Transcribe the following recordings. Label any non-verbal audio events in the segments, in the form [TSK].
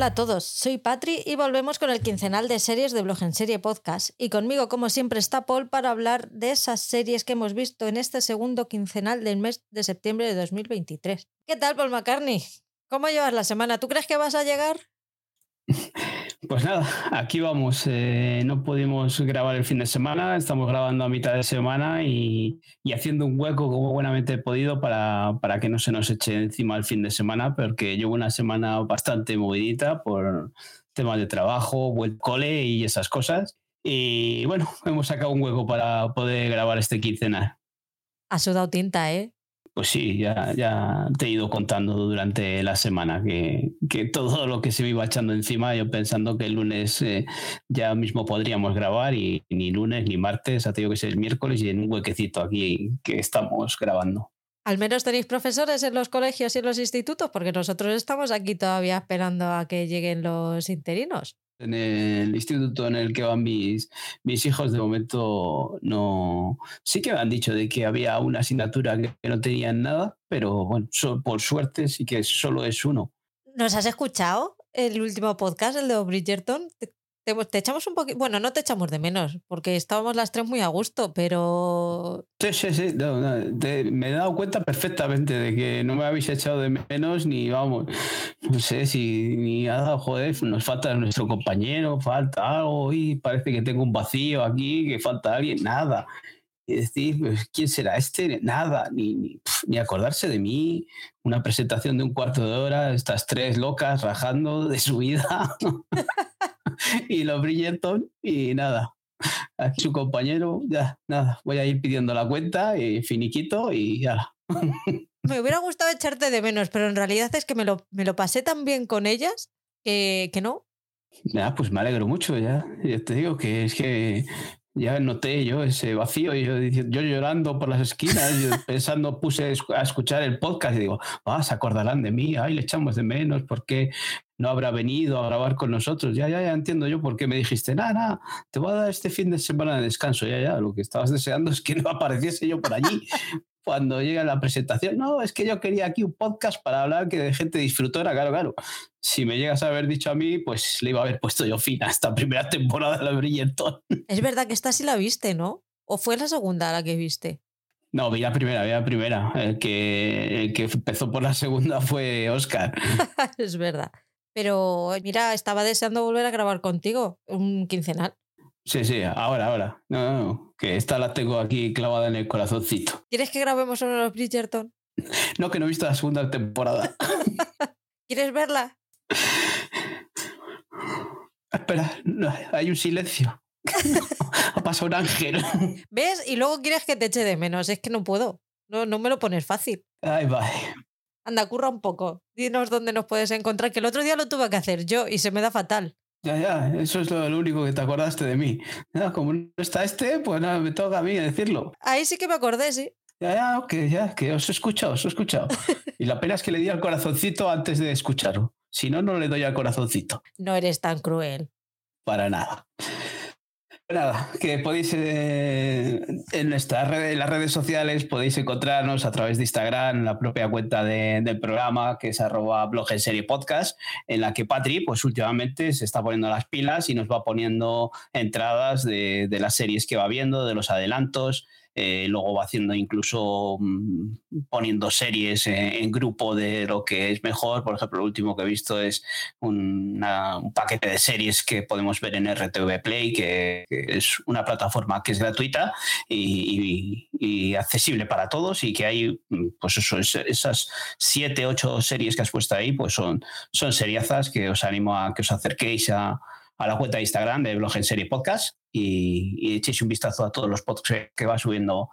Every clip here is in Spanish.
Hola a todos, soy Patri y volvemos con el quincenal de series de Blog en Serie Podcast. Y conmigo, como siempre, está Paul para hablar de esas series que hemos visto en este segundo quincenal del mes de septiembre de 2023. ¿Qué tal, Paul McCartney? ¿Cómo llevas la semana? ¿Tú crees que vas a llegar? [LAUGHS] Pues nada, aquí vamos. Eh, no pudimos grabar el fin de semana, estamos grabando a mitad de semana y, haciendo un hueco como buenamente he podido para, para, que no se nos eche encima el fin de semana, porque llevo una semana bastante movidita por temas de trabajo, cole y esas cosas. Y bueno, hemos sacado un hueco para poder grabar este quincenal. Ha sudado tinta, ¿eh? Pues sí, ya, te he ido contando durante la semana que, todo lo que se me iba echando encima, yo pensando que el lunes eh, ya mismo podríamos grabar y ni lunes ni martes, ha tenido que ser miércoles y en un huequecito aquí que estamos grabando. Al menos tenéis profesores en los colegios y en los institutos, porque nosotros estamos aquí todavía esperando a que lleguen los interinos en el instituto en el que van mis, mis hijos, de momento no. Sí que me han dicho de que había una asignatura que no tenían nada, pero bueno, por suerte sí que solo es uno. ¿Nos has escuchado el último podcast, el de Bridgerton? Te, echamos un poquito. Bueno, no te echamos de menos, porque estábamos las tres muy a gusto, pero. Sí, sí, sí. me he dado cuenta perfectamente de que no me habéis echado de menos, ni vamos. No sé si ni nada, joder, nos falta nuestro compañero, falta algo, y parece que tengo un vacío aquí, que falta alguien, nada. Y decir, ¿quién será este? Nada, ni, ni, ni, acordarse de mí. Una presentación de un cuarto de hora, estas tres locas rajando de su vida. [LAUGHS] y los Bridgerton y nada. Aquí su compañero, ya, nada, voy a ir pidiendo la cuenta y finiquito y ya. [LAUGHS] Me hubiera gustado echarte de menos, pero en realidad es que me lo, me lo pasé tan bien con ellas que, que no. Ya, pues me alegro mucho, ya. Ya te digo que es que ya noté yo ese vacío, y yo, yo llorando por las esquinas, [LAUGHS] pensando, puse a escuchar el podcast y digo, ah, se acordarán de mí, ay, le echamos de menos, porque no habrá venido a grabar con nosotros. Ya, ya, ya entiendo yo por qué me dijiste, nada, nada, te voy a dar este fin de semana de descanso. Ya, ya, lo que estabas deseando es que no apareciese yo por allí cuando llega la presentación. No, es que yo quería aquí un podcast para hablar que de gente disfrutora, claro, claro. Si me llegas a haber dicho a mí, pues le iba a haber puesto yo fin a esta [LAUGHS] primera temporada de la Brillanton. Es verdad que esta sí la viste, ¿no? ¿O fue la segunda la que viste? No, vi la primera, vi la primera. El que, el que empezó por la segunda fue Oscar. [LAUGHS] es verdad. Pero mira, estaba deseando volver a grabar contigo un quincenal. Sí, sí, ahora, ahora. No, no, que esta la tengo aquí clavada en el corazoncito. ¿Quieres que grabemos sobre los Bridgerton? No, que no he visto la segunda temporada. [LAUGHS] ¿Quieres verla? Espera, hay un silencio. [LAUGHS] ha pasado un ángel. ¿Ves? Y luego quieres que te eche de menos. Es que no puedo. No, no me lo pones fácil. Ay, bye. Anda, curra un poco. Dinos dónde nos puedes encontrar, que el otro día lo tuve que hacer yo y se me da fatal. Ya, ya, eso es lo, único que te acordaste de mí. como no está este, pues nada, me toca a mí decirlo. Ahí sí que me acordé, sí. Ya, ya, ok, ya, que os he escuchado, os he escuchado. [LAUGHS] y la pena es que le di al corazoncito antes de escucharlo. Si no, no le doy al corazoncito. No eres tan cruel. Para nada. Nada, que podéis eh, en nuestras redes, las redes sociales podéis encontrarnos a través de Instagram, la propia cuenta del programa, que es arroba blog en serie podcast, en la que Patri, pues últimamente se está poniendo las pilas y nos va poniendo entradas de, de las series que va viendo, de los adelantos, eh, luego va haciendo incluso mm, poniendo series en, grupo de lo que es mejor. Por ejemplo, lo último que he visto es un paquete de series que podemos ver en RTV Play, que, es una plataforma que es gratuita y, accesible para todos y que hay, mm, pues eso, esas siete, ocho series que has puesto ahí, pues son, son seriazas que os animo a que os acerquéis a, a la cuenta de Instagram de Blog en Serie Podcast y, echéis un vistazo a todos los podcasts que va subiendo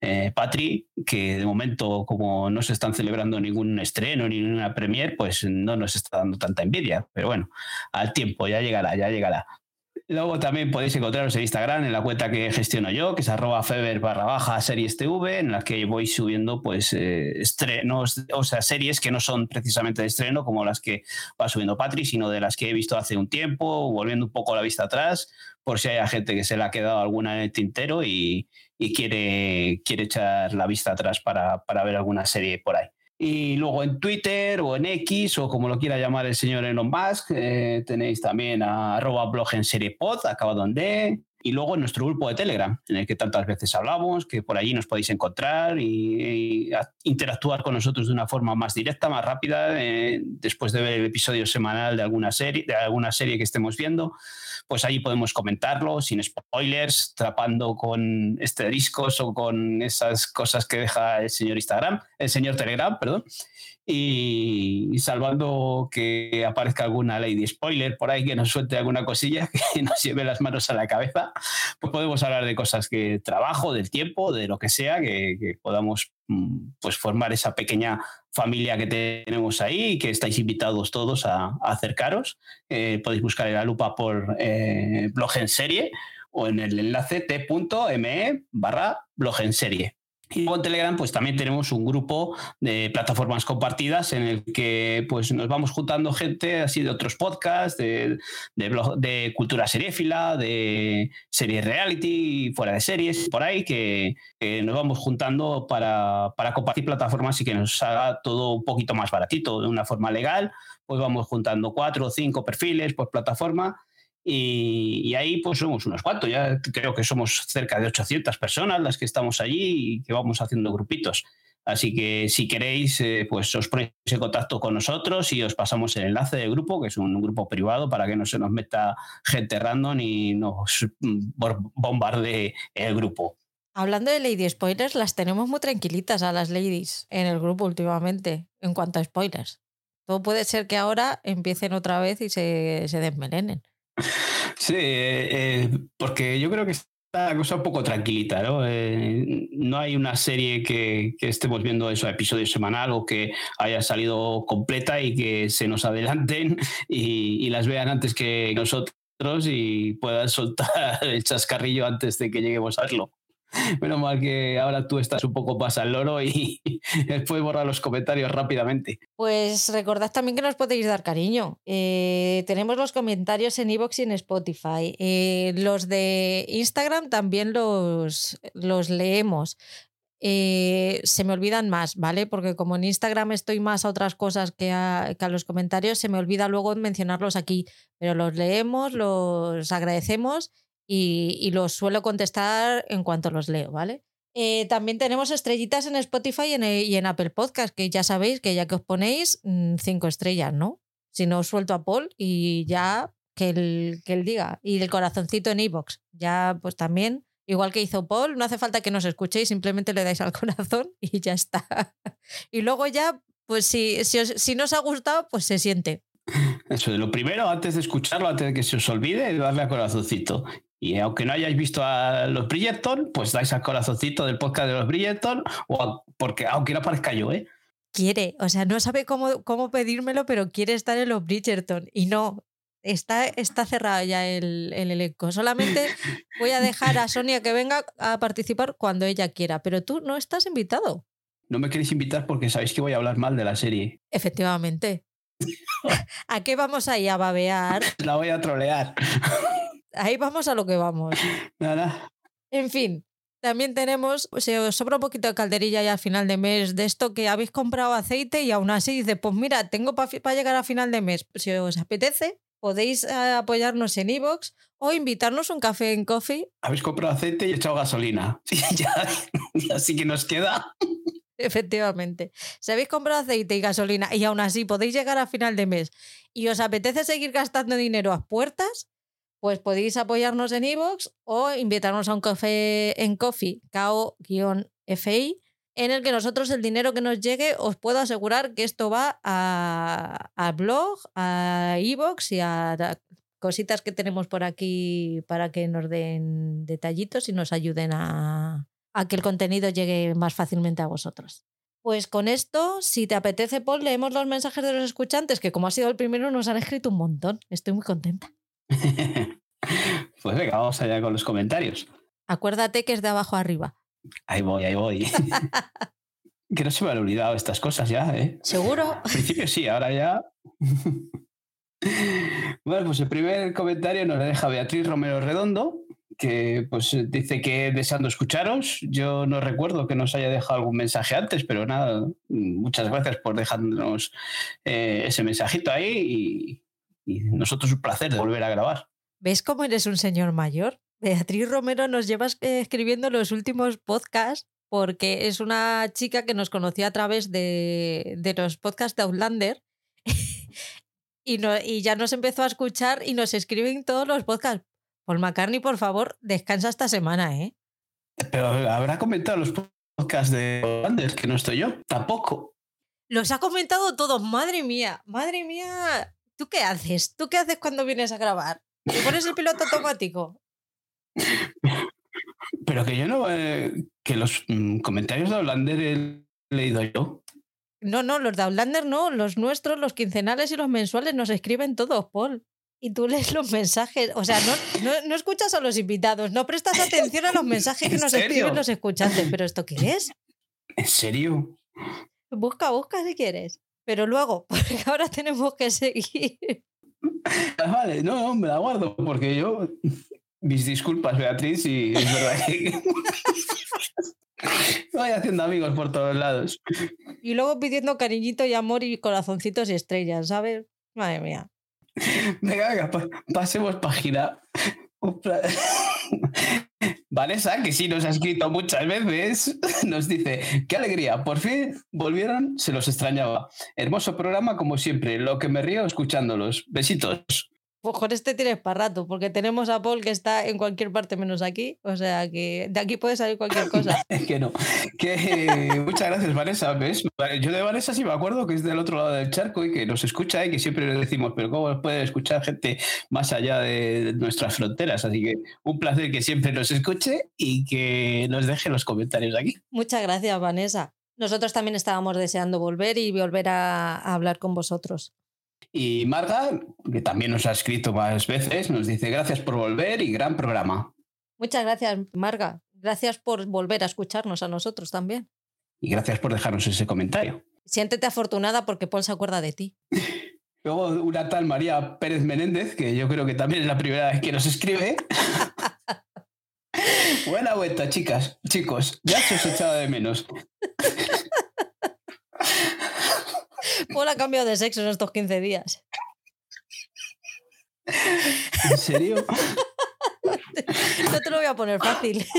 eh, Patri, que de momento, como no se están celebrando ningún estreno ni ninguna premier, pues no nos está dando tanta envidia. Pero bueno, al tiempo, ya llegará, ya llegará. Luego también podéis encontraros en Instagram, en la cuenta que gestiono yo, que es arroba feber barra baja series TV, en la que voy subiendo pues eh, estrenos, o sea, series que no son precisamente de estreno, como las que va subiendo Patri, sino de las que he visto hace un tiempo, volviendo un poco la vista atrás, por si hay gente que se le ha quedado alguna en el tintero y, quiere, quiere echar la vista atrás para, para ver alguna serie por ahí. Y luego en Twitter o en X o como lo quiera llamar el señor Elon Musk, eh, tenéis también a arroba blog en serie pod, acabado en y luego en nuestro grupo de Telegram, en el que tantas veces hablamos, que por allí nos podéis encontrar y, interactuar con nosotros de una forma más directa, más rápida, eh, después de ver el episodio semanal de alguna serie, de alguna serie que estemos viendo, pues allí podemos comentarlo sin spoilers, trapando con discos o con esas cosas que deja el señor Instagram, el señor Telegram, perdón y, salvando que aparezca alguna ley de spoiler por ahí que nos suelte alguna cosilla [LAUGHS] que nos lleve las manos a la cabeza, pues podemos hablar de cosas que trabajo, del tiempo, de lo que sea, que, podamos mm, pues formar esa pequeña familia que tenemos ahí y que estáis invitados todos a, acercaros. Eh, podéis buscar en la lupa por eh, blog en serie o en el enlace t.me barra blog en serie. Y luego en Telegram, pues también tenemos un grupo de plataformas compartidas en el que pues, nos vamos juntando gente así de otros podcasts, de, de, cultura seriéfila, de series reality, fuera de series, por ahí, que, nos vamos juntando para, para, compartir plataformas y que nos haga todo un poquito más baratito, de una forma legal. Pues vamos juntando cuatro o cinco perfiles por plataforma y, ahí pues somos unos cuantos, ya creo que somos cerca de 800 personas las que estamos allí y que vamos haciendo grupitos. Así que si queréis, eh, pues os ponéis en contacto con nosotros y os pasamos el enlace del grupo, que es un grupo privado para que no se nos meta gente random y nos bombardee el grupo. Hablando de Lady Spoilers, las tenemos muy tranquilitas a las ladies en el grupo últimamente, en cuanto a spoilers. Todo puede ser que ahora empiecen otra vez y se, se desmelenen. Sí, eh, eh, porque yo creo que está la cosa un poco tranquilita, ¿no? Eh, no hay una serie que, estemos viendo eso episodio semanal o que haya salido completa y que se nos adelanten [LAUGHS] y las vean antes que nosotros y puedan [LAUGHS] soltar el chascarrillo antes de que lleguemos a verlo. [LAUGHS] Menos mal que ahora tú estás un poco más al loro y [LAUGHS] después borrar los comentarios rápidamente. Pues recordad también que nos podéis dar cariño. Eh, tenemos los comentarios en iVoox y en Spotify. Eh, los de Instagram también los, los leemos. Eh, se me olvidan más, ¿vale? Porque como en Instagram estoy más a otras cosas que a, que a, los comentarios, se me olvida luego mencionarlos aquí. Pero los leemos, los agradecemos y, los suelo contestar en cuanto los leo, ¿vale? Eh, también tenemos estrellitas en Spotify y en, Apple Podcast, que ya sabéis que ya que os ponéis mm, cinco estrellas, ¿no? Si no, os suelto a Paul y ya que él, que él diga. Y el corazoncito en iBox. Ya, pues también, igual que hizo Paul, no hace falta que nos escuchéis, simplemente le dais al [LAUGHS] corazón y ya está. y luego ya, pues si, si, si no os ha gustado, pues se siente. Eso de lo primero, antes de escucharlo, antes de que se os olvide, darle al corazoncito. Y aunque no hayáis visto a los Bridgerton, pues dais al corazoncito del podcast de los Bridgerton, o porque aunque no aparezca yo, ¿eh? Quiere, o sea, no sabe cómo, cómo pedírmelo, pero quiere estar en los Bridgerton. Y no, está, está cerrado ya el, el, elenco. Solamente [LAUGHS] voy a dejar a Sonia que venga a participar cuando ella quiera, pero tú no estás invitado. No me queréis invitar porque sabéis que voy a hablar mal de la serie. Efectivamente. [LAUGHS] [LAUGHS] ¿A qué vamos ahí a babear? La voy a trolear ahí vamos a lo que vamos. Nada. En fin, también tenemos, se os sobra un poquito de calderilla ya al final de mes de esto que habéis comprado aceite y aún así dice, pues mira, tengo para llegar a final de mes. Si os apetece, podéis eh, apoyarnos en iVoox o invitarnos un café en coffee. Habéis comprado aceite y echado gasolina. [LAUGHS] ya, así que nos queda. Efectivamente. Si habéis comprado aceite y gasolina y aún así podéis llegar a final de mes y os apetece seguir gastando dinero a puertas, pues podéis apoyarnos en iVoox o invitarnos a un café en coffee, KO-FI, en el que nosotros el dinero que nos llegue os puedo asegurar que esto va a, blog, a iVoox y a cositas que tenemos por aquí para que nos den detallitos y nos ayuden a, a que el contenido llegue más fácilmente a vosotros. Pues con esto, si te apetece, Paul, leemos los mensajes de los escuchantes, que como ha sido el primero, nos han escrito un montón. Estoy muy contenta. [LAUGHS] pues venga, vamos allá con los comentarios. Acuérdate que es de abajo arriba. Ahí voy, ahí voy. [LAUGHS] que no se me han olvidado estas cosas ya, ¿eh? ¿Seguro? Al principio sí, ahora ya. [LAUGHS] bueno, pues el primer comentario nos lo deja Beatriz Romero Redondo, que pues dice que deseando escucharos. Yo no recuerdo que nos haya dejado algún mensaje antes, pero nada, muchas gracias por dejarnos eh, ese mensajito ahí y, nosotros un placer de volver a grabar. ¿Ves cómo eres un señor mayor? Beatriz Romero nos lleva eh, escribiendo los últimos podcasts porque es una chica que nos conoció a través de, de los podcasts de Outlander [LAUGHS] y, no, y ya nos empezó a escuchar y nos escriben todos los podcasts. Paul McCartney, por favor, descansa esta semana, ¿eh? Pero habrá comentado los podcasts de Outlander, que no estoy yo. Tampoco. Los ha comentado todos, madre mía, madre mía. ¿Tú qué haces? ¿Tú qué haces cuando vienes a grabar? ¿Te pones el piloto automático? Pero que yo no. eh, que los mm, comentarios de Outlander he leído yo. No, no, los de Outlander no, los nuestros, los quincenales y los mensuales nos escriben todos, Paul. Y tú lees los mensajes, o sea, no, no, no escuchas a los invitados, no prestas atención a los [LAUGHS] mensajes que ¿En nos serio? escriben los escuchantes. ¿Pero esto qué es? ¿En serio? Busca, busca si quieres. Pero luego, [LAUGHS] porque ahora tenemos que seguir. Ah, Vale, no, no, me la guardo, porque yo. Mis disculpas, Beatriz, y es verdad que. [LAUGHS] Voy haciendo amigos por todos lados. Y luego pidiendo cariñito y amor y corazoncitos y estrellas, ¿sabes? Madre mía. Venga, venga, pa- pasemos página. Vanessa, que sí nos ha escrito muchas veces, [LAUGHS] nos dice, qué alegría, por fin volvieron, se los extrañaba. Hermoso programa como siempre, lo que me río escuchándolos. Besitos. Pues con este tienes para rato, porque tenemos a Paul que está en cualquier parte menos aquí. O sea que de aquí puede salir cualquier cosa. [LAUGHS] Es que no. Que, muchas gracias, Vanessa. ¿ves? Yo de Vanessa sí me acuerdo que es del otro lado del charco y que nos escucha y que siempre le decimos, pero ¿cómo puede escuchar gente más allá de nuestras fronteras? Así que un placer que siempre nos escuche y que nos deje los comentarios aquí. Muchas gracias, Vanessa. Nosotros también estábamos deseando volver y volver a, a hablar con vosotros. Y Marga, que también nos ha escrito varias veces, nos dice gracias por volver y gran programa. Muchas gracias, Marga. Gracias por volver a escucharnos a nosotros también. Y gracias por dejarnos ese comentario. Siéntete afortunada porque Paul se acuerda de ti. [LAUGHS] Luego una tal María Pérez Menéndez, que yo creo que también es la primera vez que nos escribe. [LAUGHS] Buena vuelta, chicas, chicos. Ya se os echaba de menos. [LAUGHS] [LAUGHS] Paul ha cambiado de sexo en estos 15 días. ¿En serio? [LAUGHS] No te lo voy a poner fácil. [LAUGHS]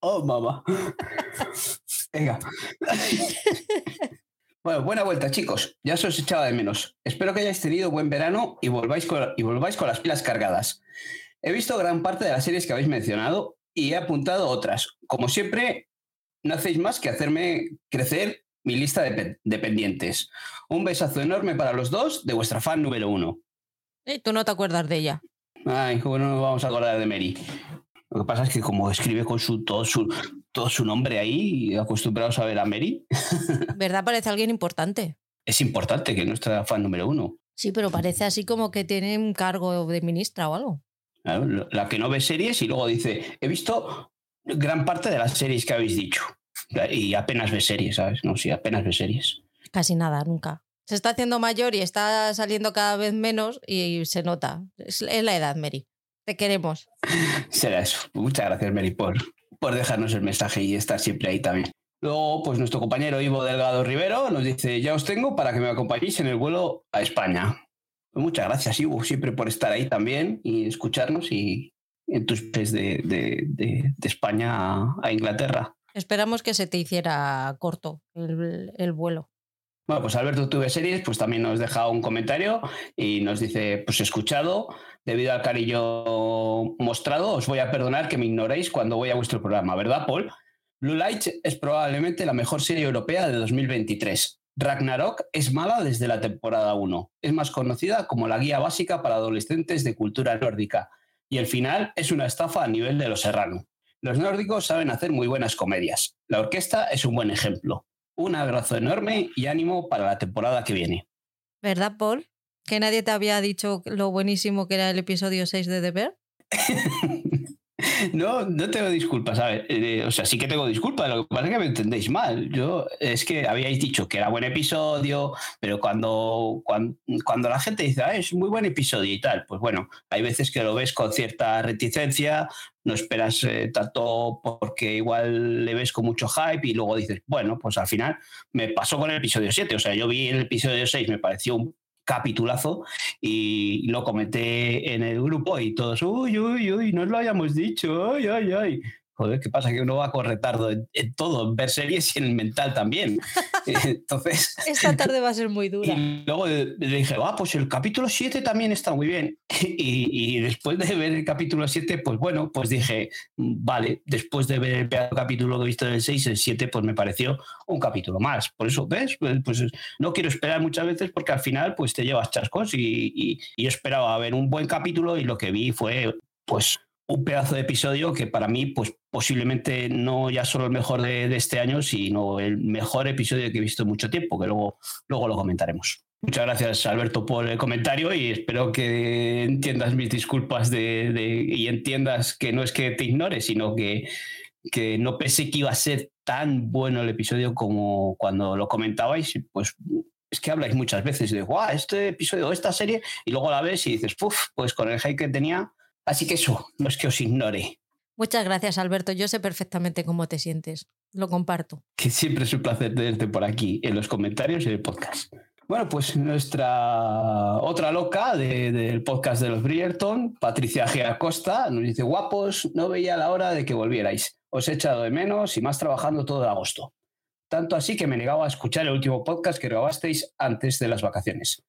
Oh, mamá. Venga. Bueno, buena vuelta, chicos. Ya se os echaba de menos. Espero que hayáis tenido buen verano y volváis con, y volváis con las pilas cargadas. He visto gran parte de las series que habéis mencionado y he apuntado otras. Como siempre, no hacéis más que hacerme crecer mi lista de, de pendientes. Un besazo enorme para los dos de vuestra fan número uno. Y tú no te acuerdas de ella. Ay, cómo no nos vamos a acordar de Mary. Lo que pasa es que como escribe con su todo su, todo su nombre ahí, acostumbrados a ver a Mary, [LAUGHS] ¿Verdad? Parece alguien importante. es importante que nuestra fan número uno. Sí, pero parece así como que tiene un cargo de ministra o algo. La que no ve series y luego dice, he visto gran parte de las series que habéis dicho. Y apenas ve series, ¿sabes? No, sí, apenas ve series. Casi nada, nunca. Se está haciendo mayor y está saliendo cada vez menos y se nota. Es, es la edad, Mary. Te queremos. Será eso. Muchas gracias, Mary, por, por dejarnos el mensaje y estar siempre ahí también. Luego, pues nuestro compañero Ivo Delgado Rivero nos dice, ya os tengo para que me acompañéis en el vuelo a España. Pues muchas gracias, Ivo, siempre por estar ahí también y escucharnos y en tus pies de, de- de- de España a, a Inglaterra. Esperamos que se te hiciera corto el, el vuelo. Bueno, pues Alberto Tuve Series pues también nos deja un comentario y nos dice, pues escuchado, debido al cariño mostrado, os voy a perdonar que me ignoréis cuando voy a vuestro programa, ¿verdad, Paul? Blue Light es probablemente la mejor serie europea de 2023. Ragnarok es mala desde la temporada 1. Es más conocida como la guía básica para adolescentes de cultura nórdica. Y el final es una estafa a nivel de los serrano. Los nórdicos saben hacer muy buenas comedias. La orquesta es un buen ejemplo. Un abrazo enorme y ánimo para la temporada que viene. ¿Verdad, Paul? Que nadie te había dicho lo buenísimo que era el episodio 6 de The Bear. [LAUGHS] No, no tengo disculpas, ¿sabes? Eh, o sea, sí que tengo disculpas, lo que pasa es que me entendéis mal. Yo, es que habíais dicho que era buen episodio, pero cuando, cuando, la gente dice, ah, es muy buen episodio y tal, pues bueno, hay veces que lo ves con cierta reticencia, no esperas eh, tanto porque igual le ves con mucho hype y luego dices, bueno, pues al final me pasó con el episodio 7, o sea, yo vi el episodio 6, me pareció un capitulazo y lo comenté en el grupo y todos, uy, uy, uy, no lo hayamos dicho, ay, ay, ay. Joder, ¿qué pasa? Que uno va con retardo en, todo, en ver series y en el mental también. [LAUGHS] Entonces. Esta tarde va a ser muy dura. Y luego le dije, ah, pues el capítulo 7 también está muy bien. [LAUGHS] Y, después de ver el capítulo 7, pues bueno, pues dije, vale, después de ver el capítulo que he visto del 6, el 7, pues me pareció un capítulo más. Por eso, ¿ves? Pues, pues no quiero esperar muchas veces porque al final, pues te llevas chascos y, y yo esperaba ver un buen capítulo y lo que vi fue, pues un pedazo de episodio que para mí, pues posiblemente no ya solo el mejor de, este año, sino el mejor episodio que he visto en mucho tiempo, que luego, luego lo comentaremos. Muchas gracias, Alberto, por el comentario y espero que entiendas mis disculpas de, y entiendas que no es que te ignore, sino que, que no pensé que iba a ser tan bueno el episodio como cuando lo comentabais. Pues es que habláis muchas veces de, guau, este episodio, esta serie, y luego la ves y dices, puf, pues con el hype que tenía, Así que eso, no es que os ignore. Muchas gracias, Alberto. Yo sé perfectamente cómo te sientes. Lo comparto. Que siempre es un placer tenerte por aquí, en los comentarios y en el podcast. Bueno, pues nuestra otra loca del podcast de los Brierton, Patricia G. Acosta, nos dice: Guapos, no veía la hora de que volvierais. Os he echado de menos y más trabajando todo agosto. Tanto así que me negaba a escuchar el último podcast que grabasteis antes de las vacaciones.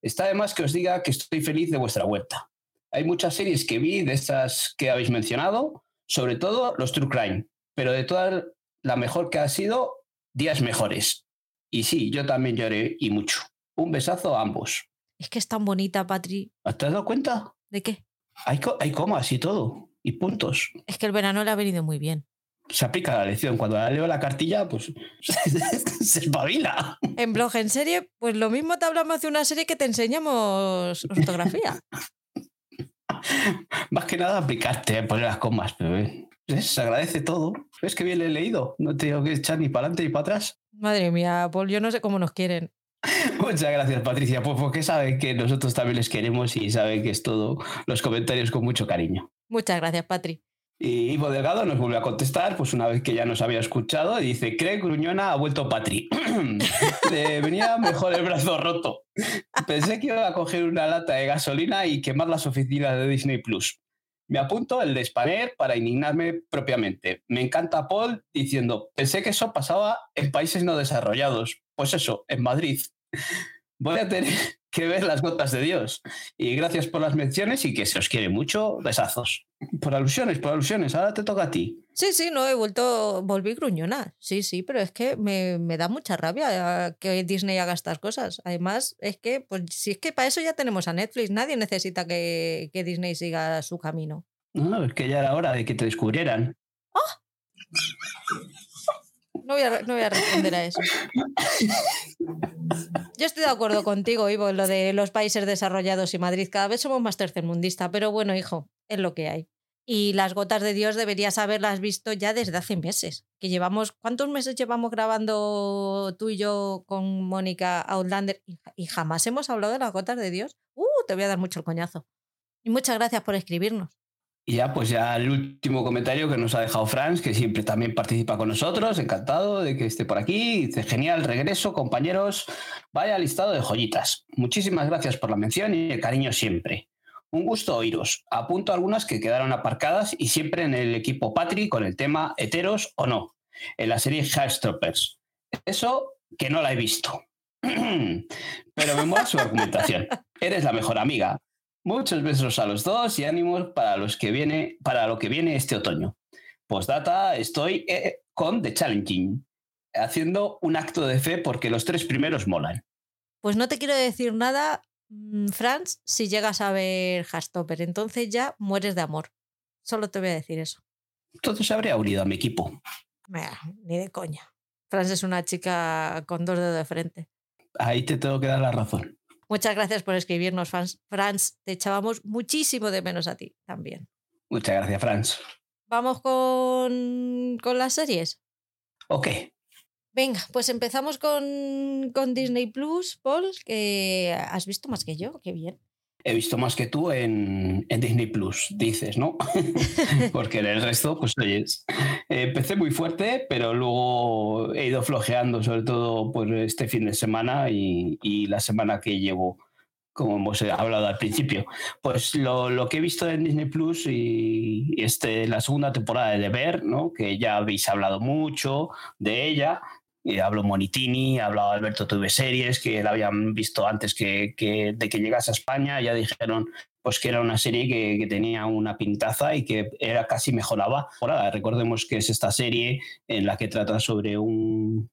Está de más que os diga que estoy feliz de vuestra vuelta hay muchas series que vi de estas que habéis mencionado, sobre todo los True Crime, pero de todas, la mejor que ha sido Días Mejores. Y sí, yo también lloré y mucho. Un besazo a ambos. Es que es tan bonita, Patri. ¿Te has dado cuenta? ¿De qué? Hay, hay comas y todo, y puntos. Es que el verano le ha venido muy bien. Se aplica la lección. Cuando leo la cartilla, pues [LAUGHS] se espabila. En blog en serie, pues lo mismo te hablamos de una serie que te enseñamos fotografía. [LAUGHS] Más que nada aplicarte, poner las comas, pero eh, se agradece todo. Es que bien le he leído, no tengo que echar ni para adelante ni para atrás. Madre mía, Paul, yo no sé cómo nos quieren. [LAUGHS] Muchas gracias, Patricia, pues porque saben que nosotros también les queremos y saben que es todo los comentarios con mucho cariño. Muchas gracias, Patri. Y Ivo Delgado nos vuelve a contestar, pues una vez que ya nos había escuchado, y dice, cree Gruñona ha vuelto Patri. [CLEARS THROAT] venía mejor el brazo roto. Pensé que iba a coger una lata de gasolina y quemar las oficinas de Disney Plus. Me apunto el de Spanair para indignarme propiamente. Me encanta Paul diciendo, pensé que eso pasaba en países no desarrollados. Pues eso, en Madrid. Voy a tener que ver las gotas de Dios. Y gracias por las menciones y que se os quiere mucho. Besazos. Por alusiones, por alusiones. Ahora te toca a ti. Sí, sí, no, he vuelto, volví gruñona. Sí, sí, pero es que me, da mucha rabia que Disney haga estas cosas. Además, es que, pues si es que para eso ya tenemos a Netflix, nadie necesita que, Disney siga su camino. No, es que ya era hora de que te descubrieran. ¡Ah! No voy, a, no voy a responder a eso. [LAUGHS] Yo estoy de acuerdo contigo, Ivo, en lo de los países desarrollados y Madrid. Cada vez somos más tercermundista, pero bueno, hijo, es lo que hay. Y las gotas de Dios deberías haberlas visto ya desde hace meses. Que llevamos, ¿cuántos meses llevamos grabando tú y yo con Mónica Outlander? Y, jamás hemos hablado de las gotas de Dios. Uh, te voy a dar mucho el coñazo. Y muchas gracias por escribirnos. Y ya, pues ya el último comentario que nos ha dejado Franz, que siempre también participa con nosotros, encantado de que esté por aquí. Dice, genial regreso, compañeros. Vaya listado de joyitas. Muchísimas gracias por la mención y el cariño siempre. Un gusto oíros. Apunto algunas que quedaron aparcadas y siempre en el equipo Patri con el tema heteros o no, en la serie Heartstoppers. Eso que no la he visto. [CLEARS THROAT] Pero me mola su argumentación. Eres la mejor amiga. Muchos besos a los dos y ánimos para, los que viene, para lo que viene este otoño. Postdata, estoy eh, con The Challenging, haciendo un acto de fe porque los tres primeros molan. Pues no te quiero decir nada, mm, Franz, si llegas a ver Hastopper, entonces ya mueres de amor. Solo te voy a decir eso. Entonces habría unido a mi equipo. ni de coña. Franz es una chica con dos dedos de frente. Ahí te tengo que dar la razón. Muchas gracias por escribirnos, Franz. Franz, te echábamos muchísimo de menos a ti también. Muchas gracias, Franz. ¿Vamos con, con las series? Ok. Venga, pues empezamos con, con Disney Plus, Paul, que has visto más que yo, qué bien. He visto más que tú en, en Disney Plus, dices, ¿no? [LAUGHS] [LAUGHS] Porque en el resto, pues oyes. Empecé muy fuerte, pero luego he ido flojeando, sobre todo por este fin de semana y, y la semana que llevo como hemos hablado al principio. Pues lo, lo, que he visto en Disney Plus y, este, la segunda temporada de Ver, ¿no? que ya habéis hablado mucho de ella. Y hablo Monitini, ha hablado Alberto TV Series, que la habían visto antes que, que, de que llegase a España. Ya dijeron pues que era una serie que, que, tenía una pintaza y que era casi mejoraba. Ahora, recordemos que es esta serie en la que trata sobre un,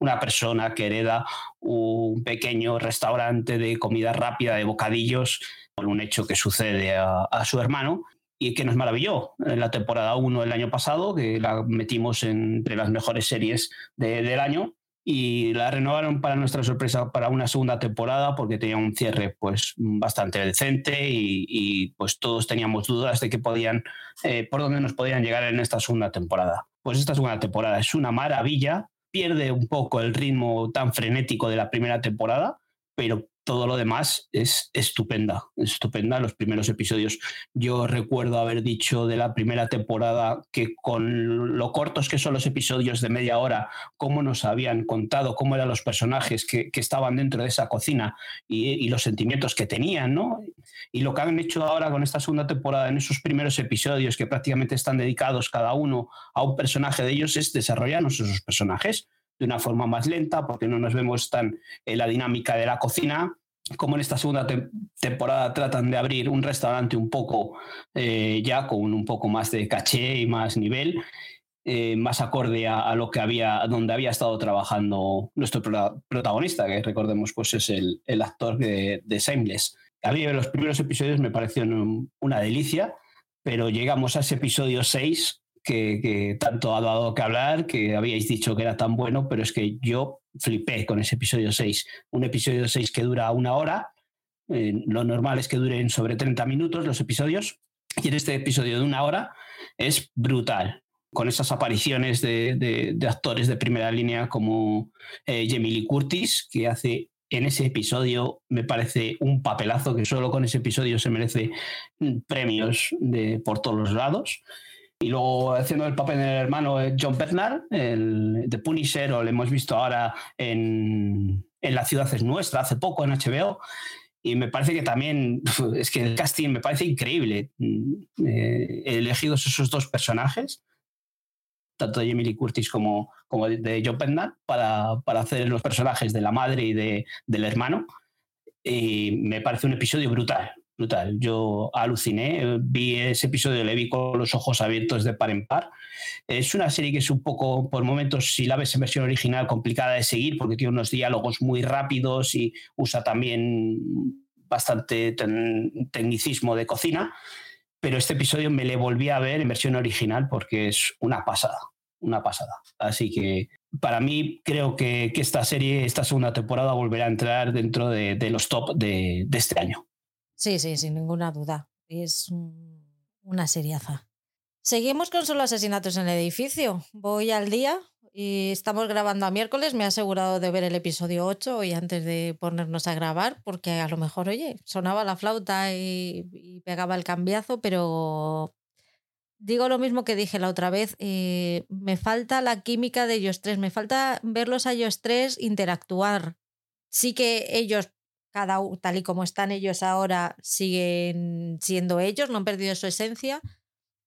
una persona que hereda un pequeño restaurante de comida rápida, de bocadillos, por un hecho que sucede a su hermano que nos maravilló en la temporada 1 del año pasado, que la metimos entre las mejores series de, del año y la renovaron para nuestra sorpresa para una segunda temporada porque tenía un cierre pues bastante decente y, y pues todos teníamos dudas de que podían eh, por dónde nos podían llegar en esta segunda temporada. Pues esta segunda temporada es una maravilla, pierde un poco el ritmo tan frenético de la primera temporada, pero todo lo demás es estupenda, estupenda. Los primeros episodios, yo recuerdo haber dicho de la primera temporada que con lo cortos que son los episodios de media hora, cómo nos habían contado, cómo eran los personajes que, estaban dentro de esa cocina y, y, los sentimientos que tenían, ¿no? Y lo que han hecho ahora con esta segunda temporada, en esos primeros episodios que prácticamente están dedicados cada uno a un personaje de ellos, es desarrollarnos esos personajes de una forma más lenta, porque no nos vemos tan en la dinámica de la cocina, como en esta segunda te temporada tratan de abrir un restaurante un poco eh, ya con un poco más de caché y más nivel, eh, más acorde a, a, lo que había, donde había estado trabajando nuestro pro protagonista, que recordemos pues es el, el actor de, de Shameless. A mí los primeros episodios me parecieron una delicia, pero llegamos a ese episodio 6 que, que, tanto ha dado que hablar, que habíais dicho que era tan bueno, pero es que yo flipé con ese episodio 6. Un episodio 6 que dura una hora, eh, lo normal es que duren sobre 30 minutos los episodios, y en este episodio de una hora es brutal, con esas apariciones de, de, de actores de primera línea como eh, Jamie Lee Curtis, que hace en ese episodio me parece un papelazo que solo con ese episodio se merece mm, premios de, por todos los lados. Y luego haciendo el papel del hermano John Bernard, el Punisher, o lo hemos visto ahora en, en La ciudad es nuestra, hace poco en HBO. Y me parece que también, [LAUGHS] es que el casting me parece increíble. Eh, elegidos esos dos personajes, tanto de Lee Curtis como, como de John Bernard, para, para hacer los personajes de la madre y de, del hermano. Y me parece un episodio brutal, brutal. Yo aluciné, vi ese episodio, le vi con los ojos abiertos de par en par. Es una serie que es un poco, por momentos, si la ves en versión original, complicada de seguir porque tiene unos diálogos muy rápidos y usa también bastante tecnicismo de cocina. Pero este episodio me le volví a ver en versión original porque es una pasada, una pasada. Así que para mí creo que, esta serie, esta segunda temporada, volverá a entrar dentro de, los top de este año. Sí, sí, sin ninguna duda. Es una seriaza. Seguimos con solo asesinatos en el edificio. Voy al día y estamos grabando a miércoles. Me he asegurado de ver el episodio 8 hoy antes de ponernos a grabar, porque a lo mejor, oye, sonaba la flauta y, y pegaba el cambiazo, pero digo lo mismo que dije la otra vez. Eh, me falta la química de ellos tres, me falta verlos a ellos tres interactuar. Sí que ellos cada tal y como están ellos ahora siguen siendo ellos, no han perdido su esencia,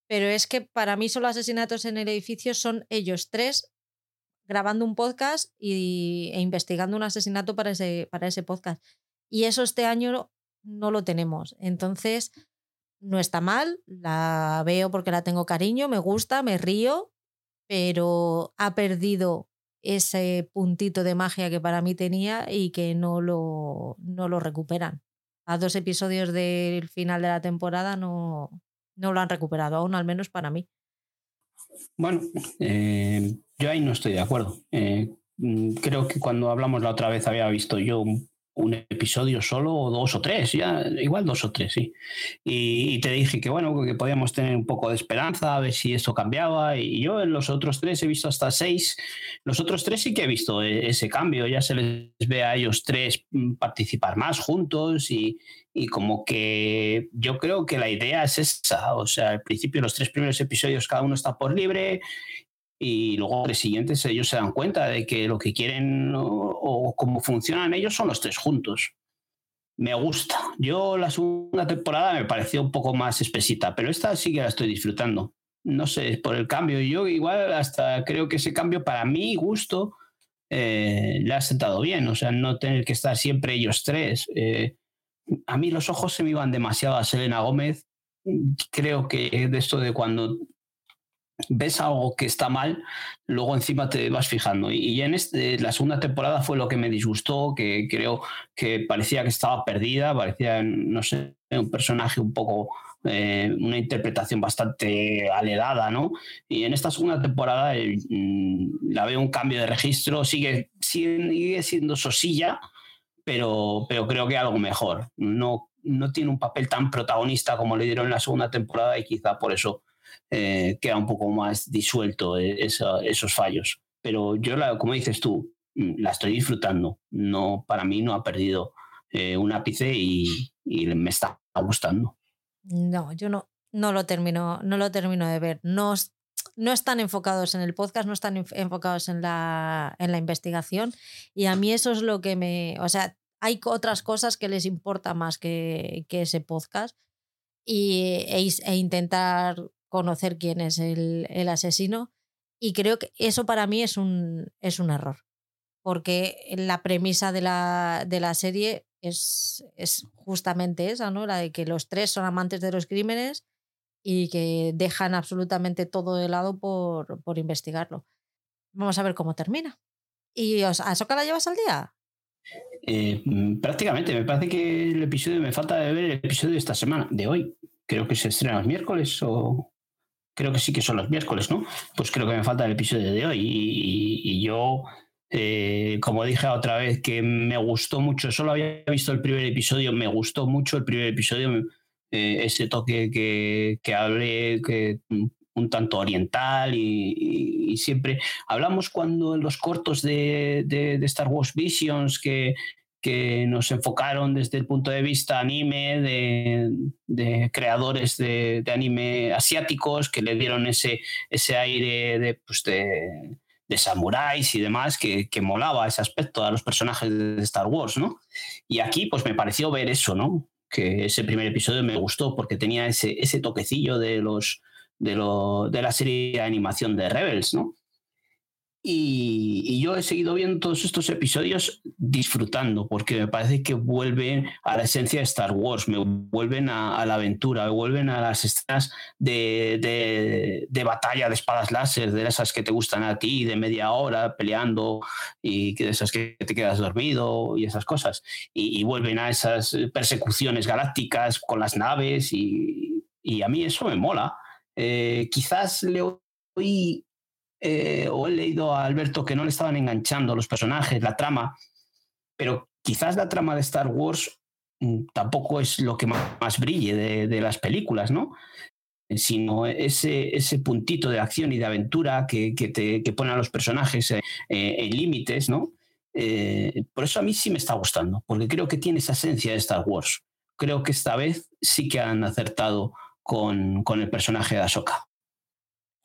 pero es que para mí solo asesinatos en el edificio son ellos tres grabando un podcast y, e investigando un asesinato para ese, para ese podcast. Y eso este año no lo tenemos. Entonces, no está mal, la veo porque la tengo cariño, me gusta, me río, pero ha perdido ese puntito de magia que para mí tenía y que no lo, no lo recuperan. A dos episodios del final de la temporada no, no lo han recuperado aún, al menos para mí. Bueno, eh, yo ahí no estoy de acuerdo. Eh, creo que cuando hablamos la otra vez había visto yo un episodio solo o dos o tres, ya igual dos o tres, sí. Y, te dije que bueno, que podíamos tener un poco de esperanza, a ver si esto cambiaba. Y yo en los otros tres he visto hasta seis. Los otros tres sí que he visto e, ese cambio, ya se les ve a ellos tres mm, participar más juntos y, y como que yo creo que la idea es esa, o sea, al principio los tres primeros episodios cada uno está por libre y luego los siguientes ellos se dan cuenta de que lo que quieren o, cómo funcionan ellos son los tres juntos. Me gusta. Yo la segunda temporada me pareció un poco más espesita, pero esta sí que la estoy disfrutando. No sé, por el cambio. Yo igual hasta creo que ese cambio para mi gusto eh, le ha sentado bien. O sea, no tener que estar siempre ellos tres. Eh, a mí los ojos se me iban demasiado a Selena Gómez. Creo que de esto de cuando ves algo que está mal, luego encima te vas fijando. Y, en este, la segunda temporada fue lo que me disgustó, que creo que parecía que estaba perdida, parecía, no sé, un personaje un poco, eh, una interpretación bastante aledada, ¿no? Y en esta segunda temporada eh, la veo un cambio de registro, sigue, sigue siendo sosilla, pero, pero creo que algo mejor. No, no tiene un papel tan protagonista como le dieron en la segunda temporada y quizá por eso eh, queda un poco más disuelto eh, esos fallos. Pero yo, la, como dices tú, mm, la estoy disfrutando. No, para mí no ha perdido eh, un ápice y, me está gustando. No, yo no, no lo termino, no lo termino de ver. No, no están enfocados en el podcast, no están enfocados en la, en la investigación. Y a mí eso es lo que me. O sea, hay otras cosas que les importa más que, que ese podcast. Y, e, e intentar conocer quién es el, el, asesino. Y creo que eso para mí es un, es un error. Porque la premisa de la, de la serie es, es justamente esa, ¿no? La de que los tres son amantes de los crímenes y que dejan absolutamente todo de lado por, por investigarlo. Vamos a ver cómo termina. ¿Y a Soca la llevas al día? Eh, mm, prácticamente, me parece que el episodio me falta ver el episodio de esta semana, de hoy. Creo que se estrena los miércoles o, creo que sí que son los miércoles, ¿no? Pues creo que me falta el episodio de hoy. Y, yo, eh, como dije otra vez, que me gustó mucho, solo había visto el primer episodio, me gustó mucho el primer episodio, eh, ese toque que, que hablé, que un tanto oriental y, siempre hablamos cuando en los cortos de, de Star Wars Visions que que nos enfocaron desde el punto de vista anime de, creadores de, anime asiáticos que le dieron ese, ese aire de, pues de, samuráis y demás que, que, molaba ese aspecto a los personajes de Star Wars, ¿no? Y aquí pues me pareció ver eso, ¿no? Que ese primer episodio me gustó porque tenía ese, ese toquecillo de los de, lo, de la serie de animación de Rebels, ¿no? Y, yo he seguido viendo todos estos episodios disfrutando, porque me parece que vuelven a la esencia de Star Wars, me vuelven a, la aventura, me vuelven a las escenas de, de, batalla de espadas láser, de esas que te gustan a ti, de media hora peleando y de esas que te quedas dormido y esas cosas. Y, vuelven a esas persecuciones galácticas con las naves y, y a mí eso me mola. Eh, quizás le oí eh, o he leído a Alberto que no le estaban enganchando los personajes, la trama, pero quizás la trama de Star Wars mm, tampoco es lo que más, brille de, las películas, ¿no? sino ese, puntito de acción y de aventura que, te, pone a los personajes eh, eh, en límites, ¿no? por eso a mí sí me está gustando, porque creo que tiene esa esencia de Star Wars. Creo que esta vez sí que han acertado con, con el personaje de Ahsoka.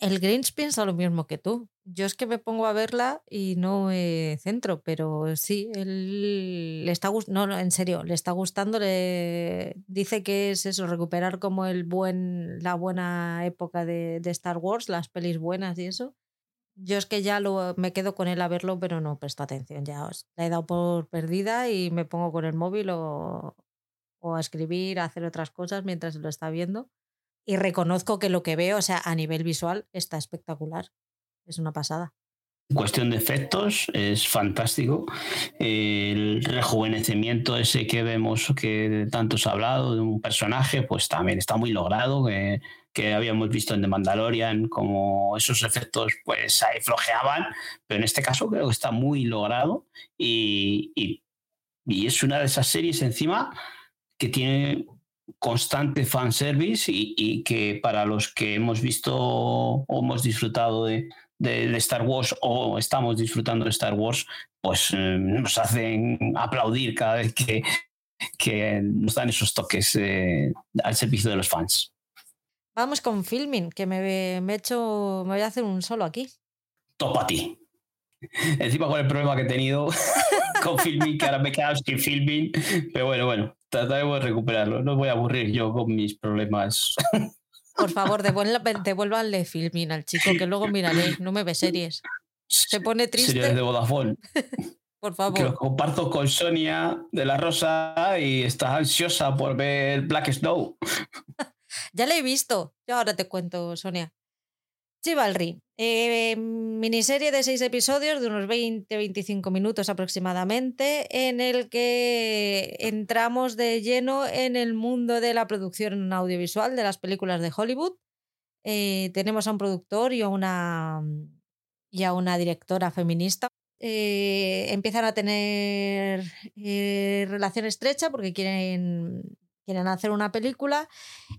El Grinch piensa lo mismo que tú. Yo es que me pongo a verla y no me centro, pero sí, él le está gustando, no, en serio, le está gustando, le dice que es eso, recuperar como el buen, la buena época de, Star Wars, las pelis buenas y eso. Yo es que ya me quedo con él a verlo, pero no presto atención, ya os, la he dado por perdida y me pongo con el móvil o a escribir, a hacer otras cosas mientras lo está viendo y reconozco que lo que veo, o sea, a nivel visual, está espectacular. Es una pasada. Cuestión de efectos, es fantástico. El rejuvenecimiento ese que vemos, que tanto se ha hablado de un personaje, pues también está muy logrado, que, que habíamos visto en The Mandalorian, como esos efectos pues ahí flojeaban, pero en este caso creo que está muy logrado y, y Y es una de esas series encima que tiene constante fanservice y, y que para los que hemos visto o hemos disfrutado de, de, Star Wars o estamos disfrutando de Star Wars, pues eh, nos hacen aplaudir cada vez que, que nos dan esos toques eh, al servicio de los fans. Vamos con filming, que me, me, he hecho, me voy a hacer un solo aquí. Topa a ti. Encima con el problema que he tenido [LAUGHS] con filming, que ahora me he quedado sin filming, pero bueno, bueno, trataremos de recuperarlo. No voy a aburrir yo con mis problemas. Por favor, [LAUGHS] devuélvanle filming al chico, que luego miraré, no me ve series. Se pone triste. Series de Vodafone. [LAUGHS] Por favor. Que lo comparto con Sonia de la Rosa y está ansiosa por ver Black Snow. [LAUGHS] ya la he visto. Yo ahora te cuento, Sonia. Chivalry, eh, miniserie de seis episodios de unos 20-25 minutos aproximadamente, en el que entramos de lleno en el mundo de la producción audiovisual de las películas de Hollywood. Eh, tenemos a un productor y a una, directora feminista. Eh, empiezan a tener relación estrecha porque quieren quieren hacer una película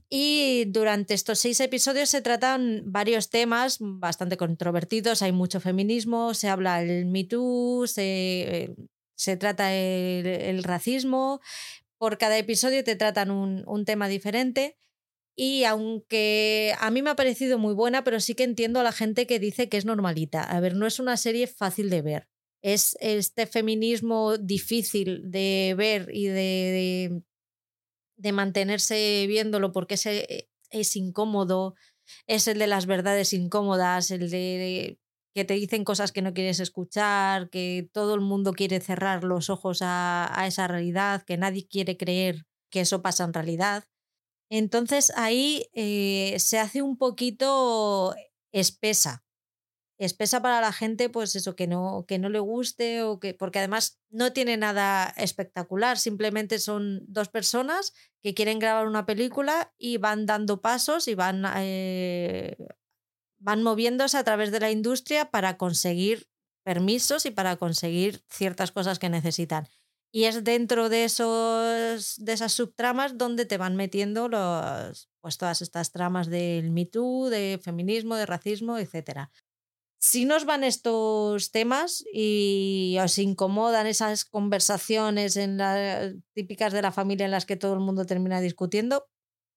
y durante estos seis episodios se tratan varios temas bastante controvertidos, hay mucho feminismo, se habla el Me Too, se, se trata el, racismo, por cada episodio te tratan un, un tema diferente. Y aunque a mí me ha parecido muy buena, pero sí que entiendo a la gente que dice que es normalita. A ver, no es una serie fácil de ver. Es este feminismo difícil de ver y de de mantenerse viéndolo porque es, eh, es incómodo, es el de las verdades incómodas, el de que te dicen cosas que no quieres escuchar, que todo el mundo quiere cerrar los ojos a, esa realidad, que nadie quiere creer que eso pasa en realidad. Entonces ahí eh, se hace un poquito espesa espesa para la gente, pues eso, que no, que no le guste o que, porque además no tiene nada espectacular, simplemente son dos personas que quieren grabar una película y van dando pasos y van, eh, van moviéndose a través de la industria para conseguir permisos y para conseguir ciertas cosas que necesitan. Y es dentro de, esos, de esas subtramas donde te van metiendo los, pues todas estas tramas del Me Too, de feminismo, de racismo, etcétera. Si nos van estos temas y os incomodan esas conversaciones típicas de la familia en las que todo el mundo termina discutiendo,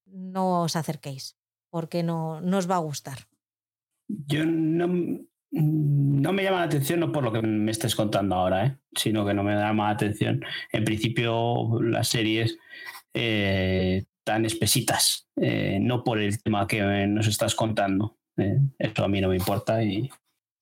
no os acerquéis, porque no, os va a gustar. Yo no, no, me llama la atención, no por lo que me estés contando ahora, ¿eh? sino que no me llama la atención. En principio, las series eh, tan espesitas, eh, no por el tema que nos estás contando. eso a mí no me importa y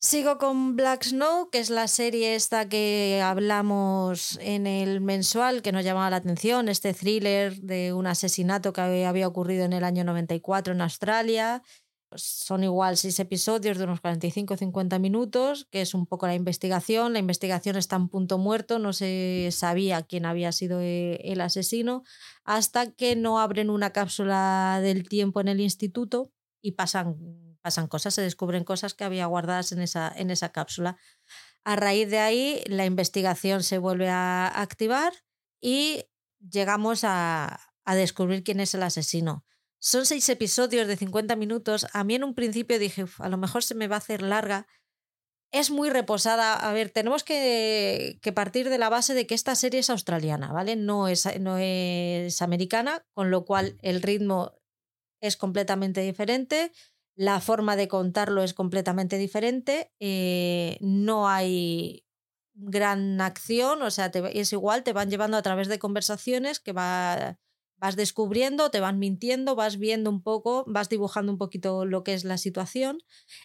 Sigo con Black Snow, que es la serie esta que hablamos en el mensual, que nos llamaba la atención, este thriller de un asesinato que había ocurrido en el año 94 en Australia. Pues son igual seis episodios de unos 45-50 minutos, que es un poco la investigación. La investigación está en punto muerto, no se sabía quién había sido eh, el asesino, hasta que no abren una cápsula del tiempo en el instituto y pasan pasan cosas, se descubren cosas que había guardadas en esa, en esa cápsula. A raíz de ahí, la investigación se vuelve a activar y llegamos a, a descubrir quién es el asesino. Son seis episodios de 50 minutos. A mí en un principio dije, a lo mejor se me va a hacer larga. Es muy reposada. A ver, tenemos que, que, partir de la base de que esta serie es australiana, ¿vale? No es, no es americana, con lo cual el ritmo es completamente diferente la forma de contarlo es completamente diferente, eh, no hay gran acción, o sea, es igual, te van llevando a través de conversaciones que va, vas descubriendo, te van mintiendo, vas viendo un poco, vas dibujando un poquito lo que es la situación.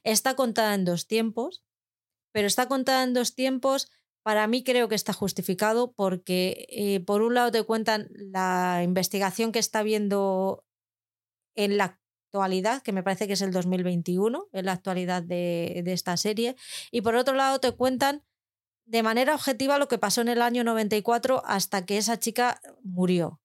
Está contada en dos tiempos, pero está contada en dos tiempos. Para mí creo que está justificado porque eh, por un lado te cuentan la investigación que está viendo en la actualidad, que me parece que es el 2021, en la actualidad de, de esta serie. Y por otro lado te cuentan de manera objetiva lo que pasó en el año 94 hasta que esa chica murió.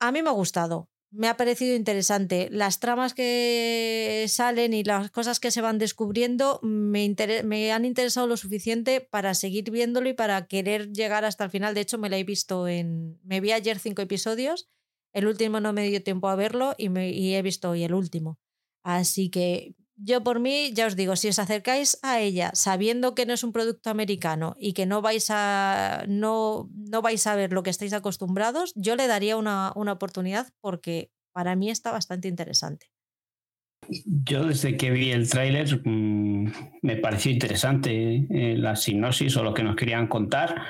A mí me ha gustado. me ha parecido interesante. Las tramas que salen y las cosas que se van descubriendo me, me, han interesado lo suficiente para seguir viéndolo y para querer llegar hasta el final. De hecho, me la he visto en... Me vi ayer cinco episodios, el último no me dio tiempo a verlo y, me, he visto hoy el último. Así que yo por mí, ya os digo, si os acercáis a ella sabiendo que no es un producto americano y que no vais a, no, no vais a ver lo que estáis acostumbrados, yo le daría una, una oportunidad porque para mí está bastante interesante. Yo desde que vi el tráiler mm, me pareció interesante eh, la sinopsis o lo que nos querían contar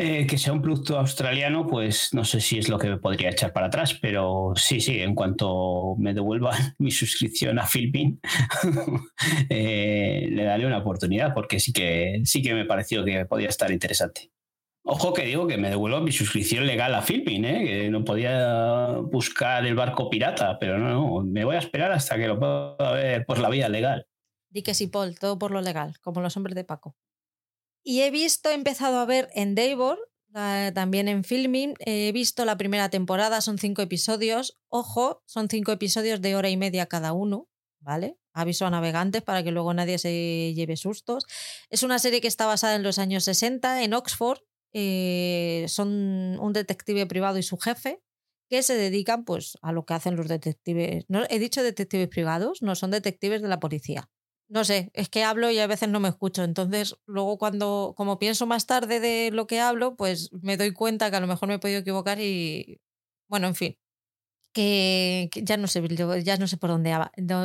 eh, que sea un producto australiano, pues no sé si es lo que me podría echar para atrás, pero sí, sí, en cuanto me devuelva [LAUGHS] mi suscripción a Filmin, [LAUGHS] eh, le daré una oportunidad, porque sí que, sí que me pareció que podía estar interesante. Ojo que digo que me devuelvo mi suscripción legal a Filmin, ¿eh? que no podía buscar el barco pirata, pero no, no, me voy a esperar hasta que lo pueda ver por la vía legal. Di que sí, Paul, todo por lo legal, como los hombres de Paco. Y he visto, he empezado a ver Endeavor, también en filming. He visto la primera temporada, son cinco episodios. Ojo, son cinco episodios de hora y media cada uno, ¿vale? Aviso a navegantes para que luego nadie se lleve sustos. Es una serie que está basada en los años 60 en Oxford. Eh, son un detective privado y su jefe que se dedican pues a lo que hacen los detectives. No, he dicho detectives privados, no son detectives de la policía no sé, es que hablo y a veces no me escucho. Entonces, luego cuando, como pienso más tarde de lo que hablo, pues me doy cuenta que a lo mejor me he podido equivocar y, bueno, en fin, que, ya no sé, ya no sé por dónde,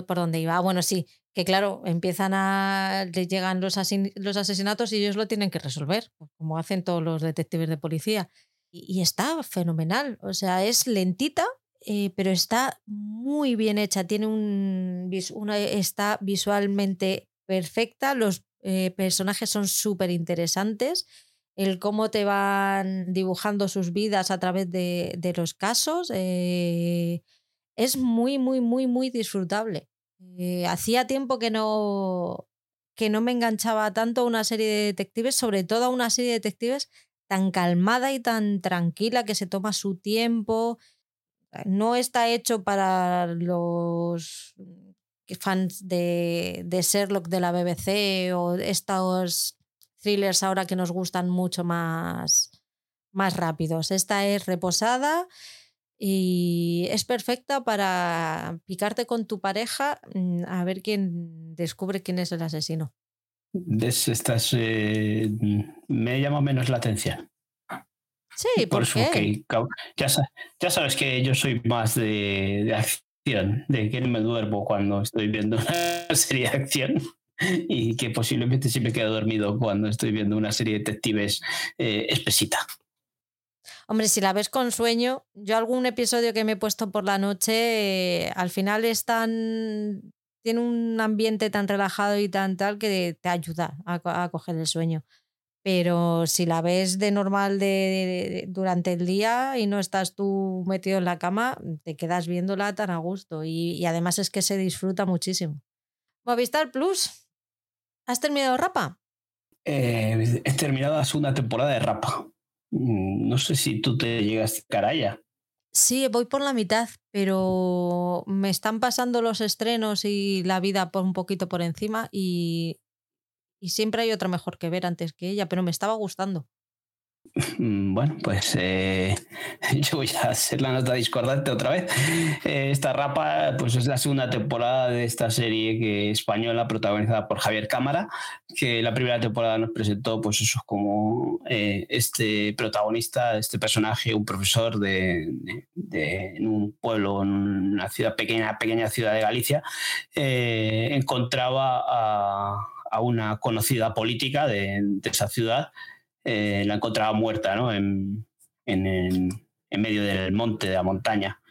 por dónde iba. Ah, bueno, sí, que claro, empiezan a, les llegan los, los asesinatos y ellos lo tienen que resolver, pues como hacen todos los detectives de policía. y está fenomenal, o sea, es lentita, eh, pero está muy bien hecha, tiene un, está visualmente perfecta, los eh, personajes son súper interesantes, el cómo te van dibujando sus vidas a través de, de los casos eh, es muy, muy, muy, muy disfrutable. hacía tiempo que no, que no me enganchaba tanto a una serie de detectives, sobre todo a una serie de detectives tan calmada y tan tranquila que se toma su tiempo, no está hecho para los fans de, de, Sherlock de la BBC o estos thrillers ahora que nos gustan mucho más, más rápidos. Esta es reposada y es perfecta para picarte con tu pareja mm, a ver quién descubre quién es el asesino. Eh, me llama menos la atención. Sí, por, qué? ya, sabes que yo soy más de, acción, de que no me duermo cuando estoy viendo [LAUGHS] una serie de acción y que posiblemente sí me quedo dormido cuando estoy viendo una serie de detectives eh, espesita. Hombre, si la ves con sueño, yo algún episodio que me he puesto por la noche, al final es tan, tiene un ambiente tan relajado y tan tal que te ayuda a, a coger el sueño pero si la ves de normal de, durante el día y no estás tú metido en la cama, te quedas viéndola tan a gusto y, además es que se disfruta muchísimo. Movistar Plus, ¿has terminado Rapa? Eh, he terminado la segunda temporada de Rapa. Mm, no sé si tú te llegas caraya. Sí, voy por la mitad, pero me están pasando los estrenos y la vida por un poquito por encima y y siempre hay otra mejor que ver antes que ella, pero me estaba gustando. Mm, bueno, pues eh, [LAUGHS] yo voy a hacer la nota discordante otra vez. Eh, esta rapa, pues es la segunda temporada de esta serie que, española protagonizada por Javier Cámara, que la primera temporada nos presentó, pues eso como eh, este protagonista, este personaje, un profesor de, en un pueblo, en una ciudad pequeña, pequeña ciudad de Galicia, encontraba a a una conocida política de, esa ciudad, eh, la encontraba muerta ¿no? en, en, medio del monte, de la montaña.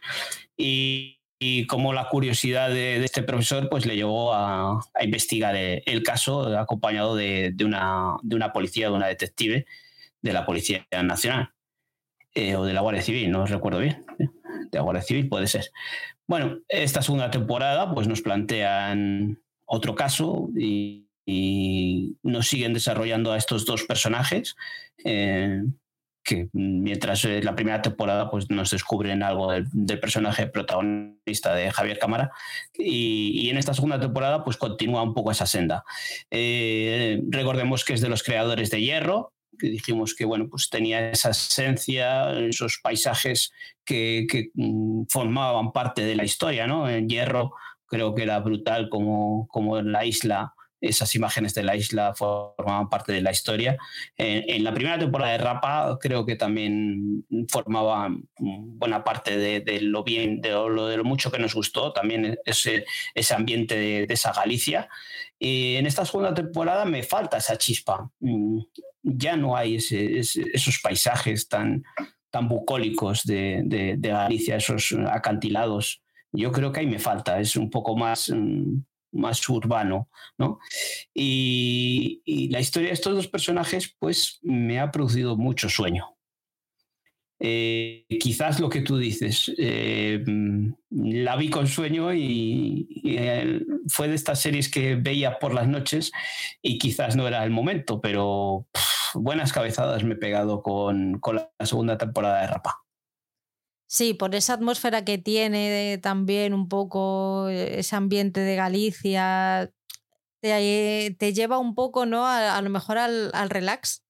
Y, como la curiosidad de, este profesor pues le llevó a, investigar el, caso acompañado de, una, de una policía, de una detective de la Policía Nacional eh, o de la Guardia Civil, no recuerdo bien, de la Guardia Civil puede ser. Bueno, esta segunda temporada pues nos plantean otro caso y, y nos siguen desarrollando a estos dos personajes. Eh, que mientras eh, la primera temporada pues nos descubren algo del, personaje protagonista de Javier Cámara y, en esta segunda temporada pues continúa un poco esa senda. Eh, recordemos que es de los creadores de Hierro, que dijimos que bueno pues tenía esa esencia, esos paisajes que, que mm, formaban parte de la historia, ¿no? En Hierro creo que era brutal como, como en la isla esas imágenes de la isla formaban parte de la historia. En, la primera temporada de Rapa creo que también formaba buena parte de, lo bien, de lo, de lo, mucho que nos gustó, también ese, ese ambiente de, esa Galicia. Y en esta segunda temporada me falta esa chispa. Mm, ya no hay esos paisajes tan, tan bucólicos de, Galicia, esos acantilados. Yo creo que ahí me falta, es un poco más mm, más urbano, ¿no? Y, la historia de estos dos personajes, pues, me ha producido mucho sueño. Eh, quizás lo que tú dices, eh, la vi con sueño y, eh, fue de estas series que veía por las noches y quizás no era el momento, pero buenas cabezadas me he pegado con, con la segunda temporada de Rapa. Sí, por esa atmósfera que tiene también un poco eh, ese ambiente de Galicia, te, te lleva un poco, ¿no? A, lo mejor al, relax.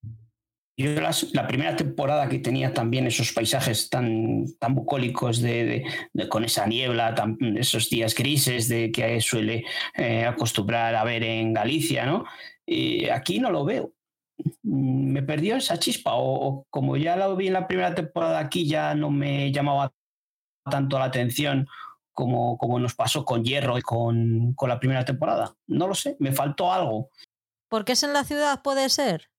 Yo la primera temporada que tenía también esos paisajes tan, tan bucólicos de, con esa niebla, esos días grises de que suele eh, acostumbrar a ver en Galicia, ¿no? Y aquí no lo veo me perdió esa chispa o, como ya la vi en la primera temporada aquí ya no me llamaba tanto la atención como, como nos pasó con Hierro y con, con la primera temporada. No lo sé, me faltó algo. ¿Por qué es en la ciudad? Puede ser.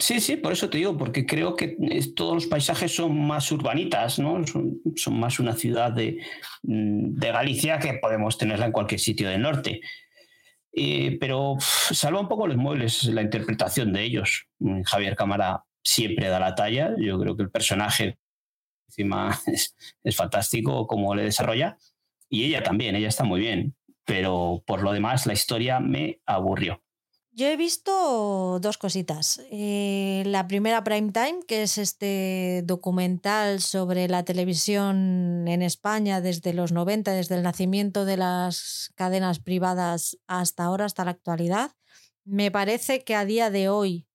Sí, sí, por eso te digo, porque creo que todos los paisajes son más urbanitas, ¿no? Son, son más una ciudad de, mm, de, Galicia que podemos tenerla en cualquier sitio del norte. Eh, pero salva un poco los muebles la interpretación de ellos. Mm, Javier Cámara siempre da la talla. Yo creo que el personaje encima [LAUGHS] es, es fantástico como le desarrolla. Y ella también, ella está muy bien. Pero por lo demás, la historia me aburrió. Yo he visto dos cositas. Eh, la primera Prime Time, que es este documental sobre la televisión en España desde los 90, desde el nacimiento de las cadenas privadas hasta ahora, hasta la actualidad. Me parece que a día de hoy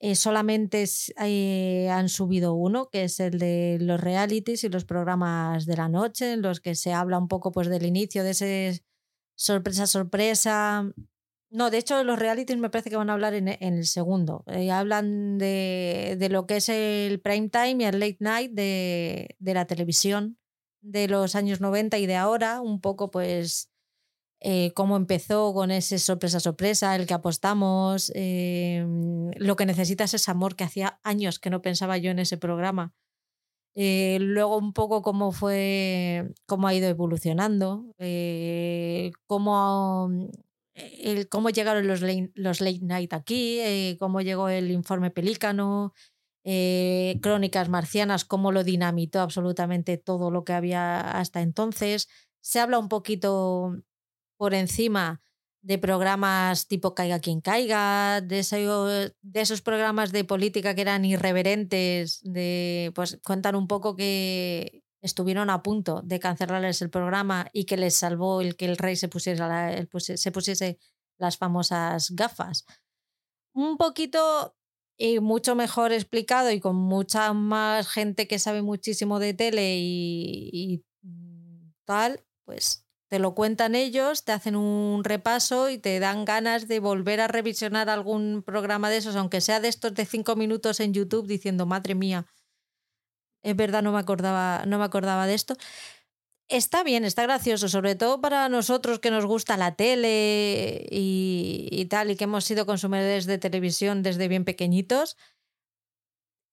eh, solamente eh, han subido uno, que es el de los realities y los programas de la noche, en los que se habla un poco pues, del inicio de ese sorpresa, sorpresa, no, de hecho, los realities me parece que van a hablar en, el segundo. Eh, hablan de, lo que es el prime time y el late night de, la televisión de los años 90 y de ahora, un poco pues eh, cómo empezó con ese sorpresa sorpresa, el que apostamos, eh, lo que necesitas es amor, que hacía años que no pensaba yo en ese programa. luego un poco cómo fue, cómo ha ido evolucionando, cómo cómo llegaron los late, los late night aquí, eh, cómo llegó el informe Pelícano, eh, Crónicas Marcianas, cómo lo dinamitó absolutamente todo lo que había hasta entonces. Se habla un poquito por encima de programas tipo Caiga quien caiga, de, de esos programas de política que eran irreverentes, de pues cuentan un poco que estuvieron a punto de cancelarles el programa y que les salvó el que el rey se pusiese, se pusiese las famosas gafas. Un poquito y mucho mejor explicado y con mucha más gente que sabe muchísimo de tele y, y tal, pues te lo cuentan ellos, te hacen un repaso y te dan ganas de volver a revisionar algún programa de esos, aunque sea de estos de cinco minutos en YouTube, diciendo, madre mía, es verdad, no me acordaba, no me acordaba de esto. Está bien, está gracioso, sobre todo para nosotros que nos gusta la tele y, tal, y que hemos sido consumidores de televisión desde bien pequeñitos.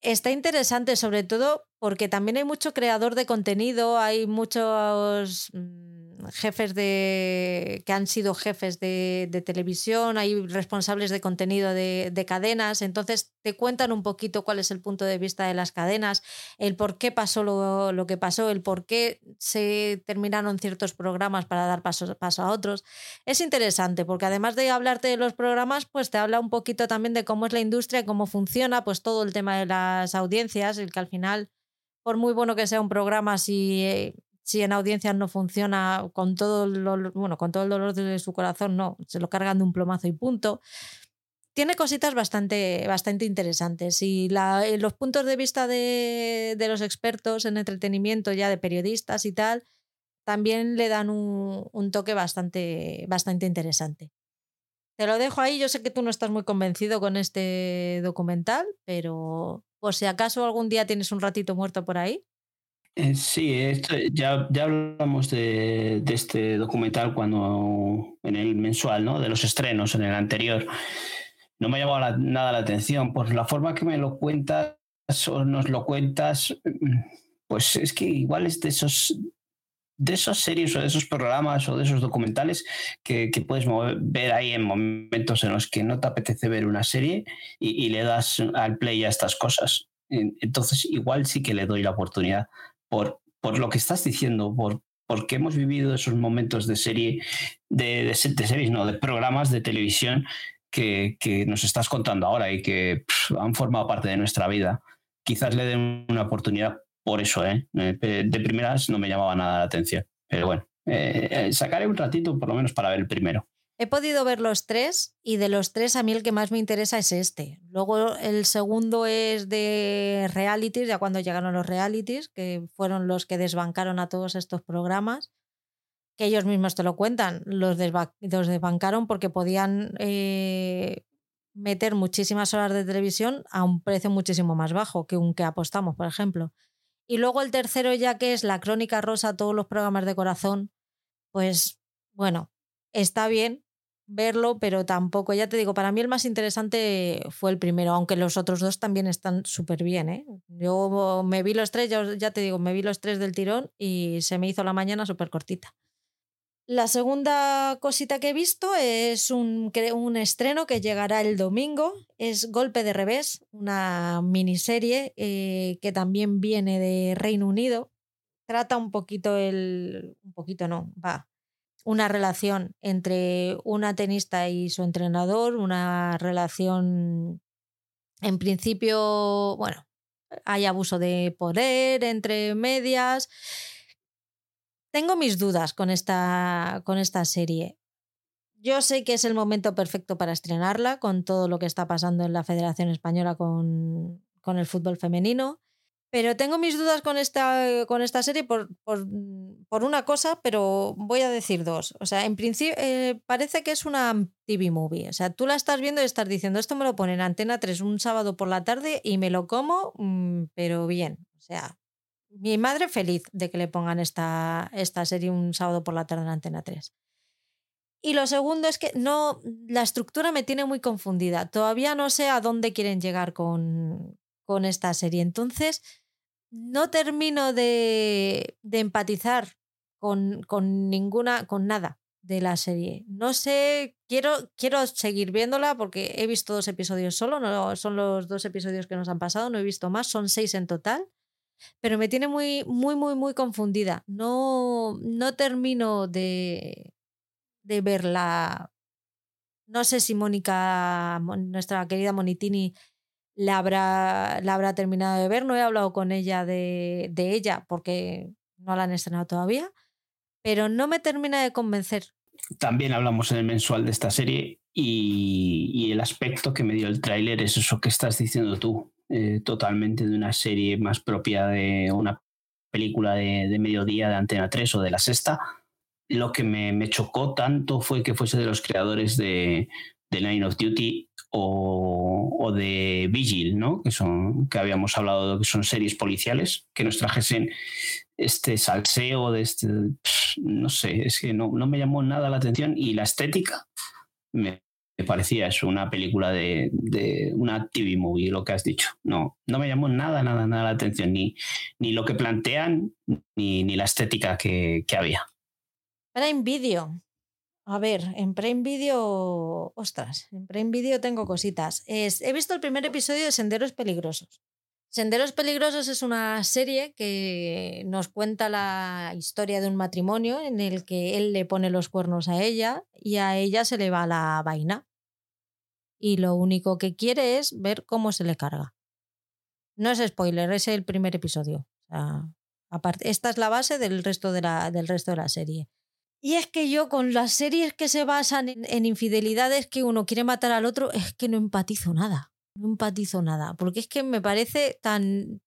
Está interesante, sobre todo porque también hay mucho creador de contenido, hay muchos, mm, jefes de que han sido jefes de, televisión, hay responsables de contenido de, cadenas, entonces te cuentan un poquito cuál es el punto de vista de las cadenas, el por qué pasó lo, que pasó, el por qué se terminaron ciertos programas para dar paso, paso a otros. Es interesante porque además de hablarte de los programas, pues te habla un poquito también de cómo es la industria, cómo funciona, pues todo el tema de las audiencias, el que al final por muy bueno que sea un programa, si, eh, si en audiencias no funciona con todo, lo, bueno, con todo el dolor de su corazón, no, se lo cargan de un plomazo y punto. Tiene cositas bastante, bastante interesantes y eh, los puntos de vista de, los expertos en entretenimiento, ya de periodistas y tal, también le dan un, un toque bastante, bastante interesante. Te lo dejo ahí, yo sé que tú no estás muy convencido con este documental, pero por si acaso algún día tienes un ratito muerto por ahí. Eh, sí, ya, ya hablamos de, este documental cuando en el mensual, ¿no? De los estrenos, en el anterior. No me ha llamado nada la atención. Por la forma que me lo cuentas o nos lo cuentas, pues es que igual es de esos de esas series o de esos programas o de esos documentales que, puedes ver ahí en momentos en los que no te apetece ver una serie y, le das al play a estas cosas. Entonces, igual sí que le doy la oportunidad por, por lo que estás diciendo, por porque hemos vivido esos momentos de serie, de, de, series, no, de programas de televisión que, que, nos estás contando ahora y que han formado parte de nuestra vida. Quizás le den una oportunidad por eso, ¿eh? De primeras no me llamaba nada la atención. Pero bueno, eh, eh, sacaré un ratito por lo menos para ver el primero. He podido ver los tres y de los tres a mí el que más me interesa es este. Luego el segundo es de realities, ya cuando llegaron los realities, que fueron los que desbancaron a todos estos programas, que ellos mismos te lo cuentan, los, desbancaron porque podían meter muchísimas horas de televisión a un precio muchísimo más bajo que un que apostamos, por ejemplo. Y luego el tercero ya que es la crónica rosa, todos los programas de corazón, pues bueno, está bien verlo, pero tampoco, ya te digo, para mí el más interesante fue el primero, aunque los otros dos también están súper bien. ¿eh? Yo me vi los tres, ya, ya te digo, me vi los tres del tirón y se me hizo la mañana súper cortita. La segunda cosita que he visto es un, un, estreno que llegará el domingo. Es Golpe de Revés, una miniserie eh, que también viene de Reino Unido. Trata un poquito el. Un poquito no, va. Una relación entre una tenista y su entrenador, una relación. En principio, bueno, hay abuso de poder entre medias tengo mis dudas con esta, con esta serie. Yo sé que es el momento perfecto para estrenarla con todo lo que está pasando en la Federación Española con, con el fútbol femenino. Pero tengo mis dudas con esta, con esta serie por, por, una cosa, pero voy a decir dos. O sea, en principio eh, parece que es una TV movie. O sea, tú la estás viendo y estás diciendo, esto me lo ponen en Antena 3 un sábado por la tarde y me lo como, mm, pero bien. O sea, mi madre feliz de que le pongan esta, esta serie un sábado por la tarde en Antena 3. Y lo segundo es que no, la estructura me tiene muy confundida. Todavía no sé a dónde quieren llegar con, con esta serie. Entonces, no termino de, de empatizar con, con, ninguna, con nada de la serie. No sé, quiero, quiero seguir viéndola porque he visto dos episodios solo, no, son los dos episodios que nos han pasado, no he visto más, son seis en total pero me tiene muy, muy, muy, muy confundida. No, no termino de, de verla. No sé si Mónica, nuestra querida Monitini, la habrá, la habrá terminado de ver. No he hablado con ella de, de ella porque no la han estrenado todavía, pero no me termina de convencer. También hablamos en el mensual de esta serie y, y el aspecto que me dio el tráiler es eso que estás diciendo tú. Eh, totalmente de una serie más propia de una película de, mediodía de Antena 3 o de la sexta. Lo que me, chocó tanto fue que fuese de los creadores de, de Line of Duty o, de Vigil, ¿no? que, son, que habíamos hablado de que son series policiales, que nos trajesen este salseo de este, no sé, es que no, no me llamó nada la atención y la estética me, me parecía eso, una película de, una TV movie, lo que has dicho. No, no me llamó nada, nada, nada la atención, ni, ni lo que plantean, ni, ni la estética que, había. Prime Video. A ver, en Prime Video, ostras, en Prime Video tengo cositas. Es, he visto el primer episodio de Senderos Peligrosos. Senderos Peligrosos es una serie que nos cuenta la historia de un matrimonio en el que él le pone los cuernos a ella y a ella se le va la vaina. Y lo único que quiere es ver cómo se le carga. No es spoiler, es el primer episodio. esta es la base del resto de la serie. Y es que yo con las series que se basan en, infidelidades que uno quiere matar al otro, es que no empatizo nada no empatizo nada, porque es que me parece tan,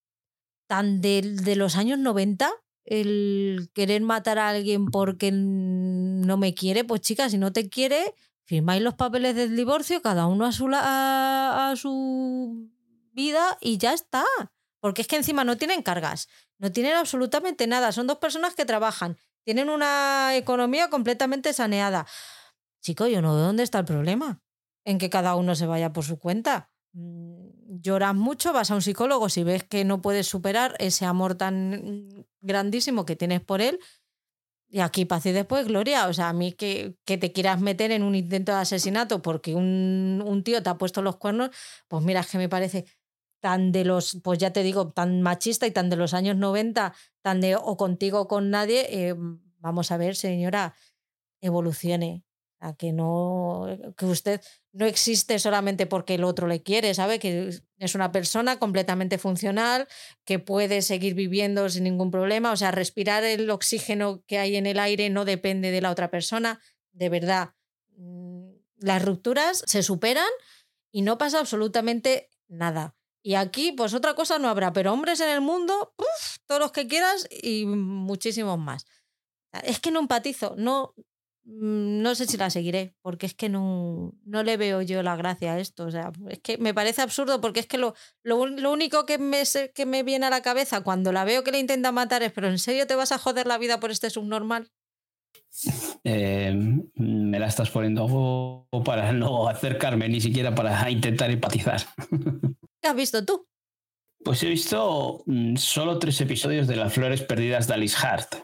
tan de, de los años 90 el querer matar a alguien porque no me quiere, pues chicas, si no te quiere, firmáis los papeles del divorcio, cada uno a su, a su vida y ya está. Porque es que encima no tienen cargas, no tienen absolutamente nada, son dos personas que trabajan, tienen una economía completamente saneada. Chico, yo no veo dónde está el problema, en que cada uno se vaya por su cuenta. Mm, lloras mucho, vas a un psicólogo si ves que no puedes superar ese amor tan grandísimo que tienes por él. Y aquí paz y después gloria. O sea, a mí que, que te quieras meter en un intento de asesinato porque un, un, tío te ha puesto los cuernos, pues mira, es que me parece tan de los, pues ya te digo, tan machista y tan de los años 90, tan de o contigo o con nadie. Eh, vamos a ver, señora, evolucione. A que no, que usted no existe solamente porque el otro le quiere, ¿sabe? Que es una persona completamente funcional, que puede seguir viviendo sin ningún problema. O sea, respirar el oxígeno que hay en el aire no depende de la otra persona. De verdad, mm, las rupturas se superan y no pasa absolutamente nada. Y aquí, pues otra cosa no habrá, pero hombres en el mundo, todos los que quieras y muchísimos más. Es que no empatizo, no, Mm, no sé si la seguiré, porque es que no, no le veo yo la gracia a esto. O sea, es que me parece absurdo, porque es que lo, lo, único que me, que me viene a la cabeza cuando la veo que le intenta matar es, pero ¿en serio te vas a joder la vida por este subnormal? Eh, me la estás poniendo para no acercarme, ni siquiera para intentar empatizar. [LAUGHS] ¿Qué has visto tú? Pues he visto mm, solo tres episodios de Las Flores Perdidas de Alice Hart.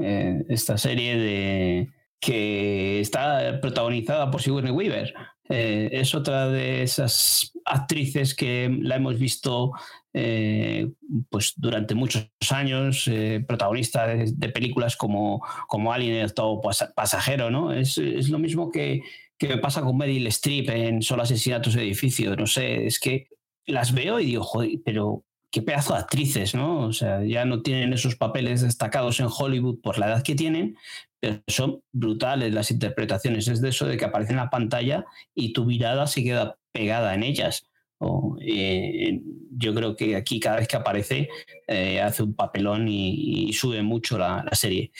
Eh, esta serie de, que está protagonizada por Sigourney Weaver. Eh, es otra de esas actrices que la hemos visto eh, pues durante muchos años, protagonista de, películas como, como Alien el todo pasajero, ¿no? Es, es lo mismo que, que, pasa con Meryl Streep en Solo asesinatos de edificio, no sé, es que las veo y digo, joder, pero qué pedazo de actrices, ¿no? O sea, ya no tienen esos papeles destacados en Hollywood por la edad que tienen, pero son brutales las interpretaciones. Es de eso de que aparece en la pantalla y tu mirada se queda pegada en ellas. Eh, yo creo que aquí cada vez que aparece eh, hace un papelón y, sube mucho la, serie.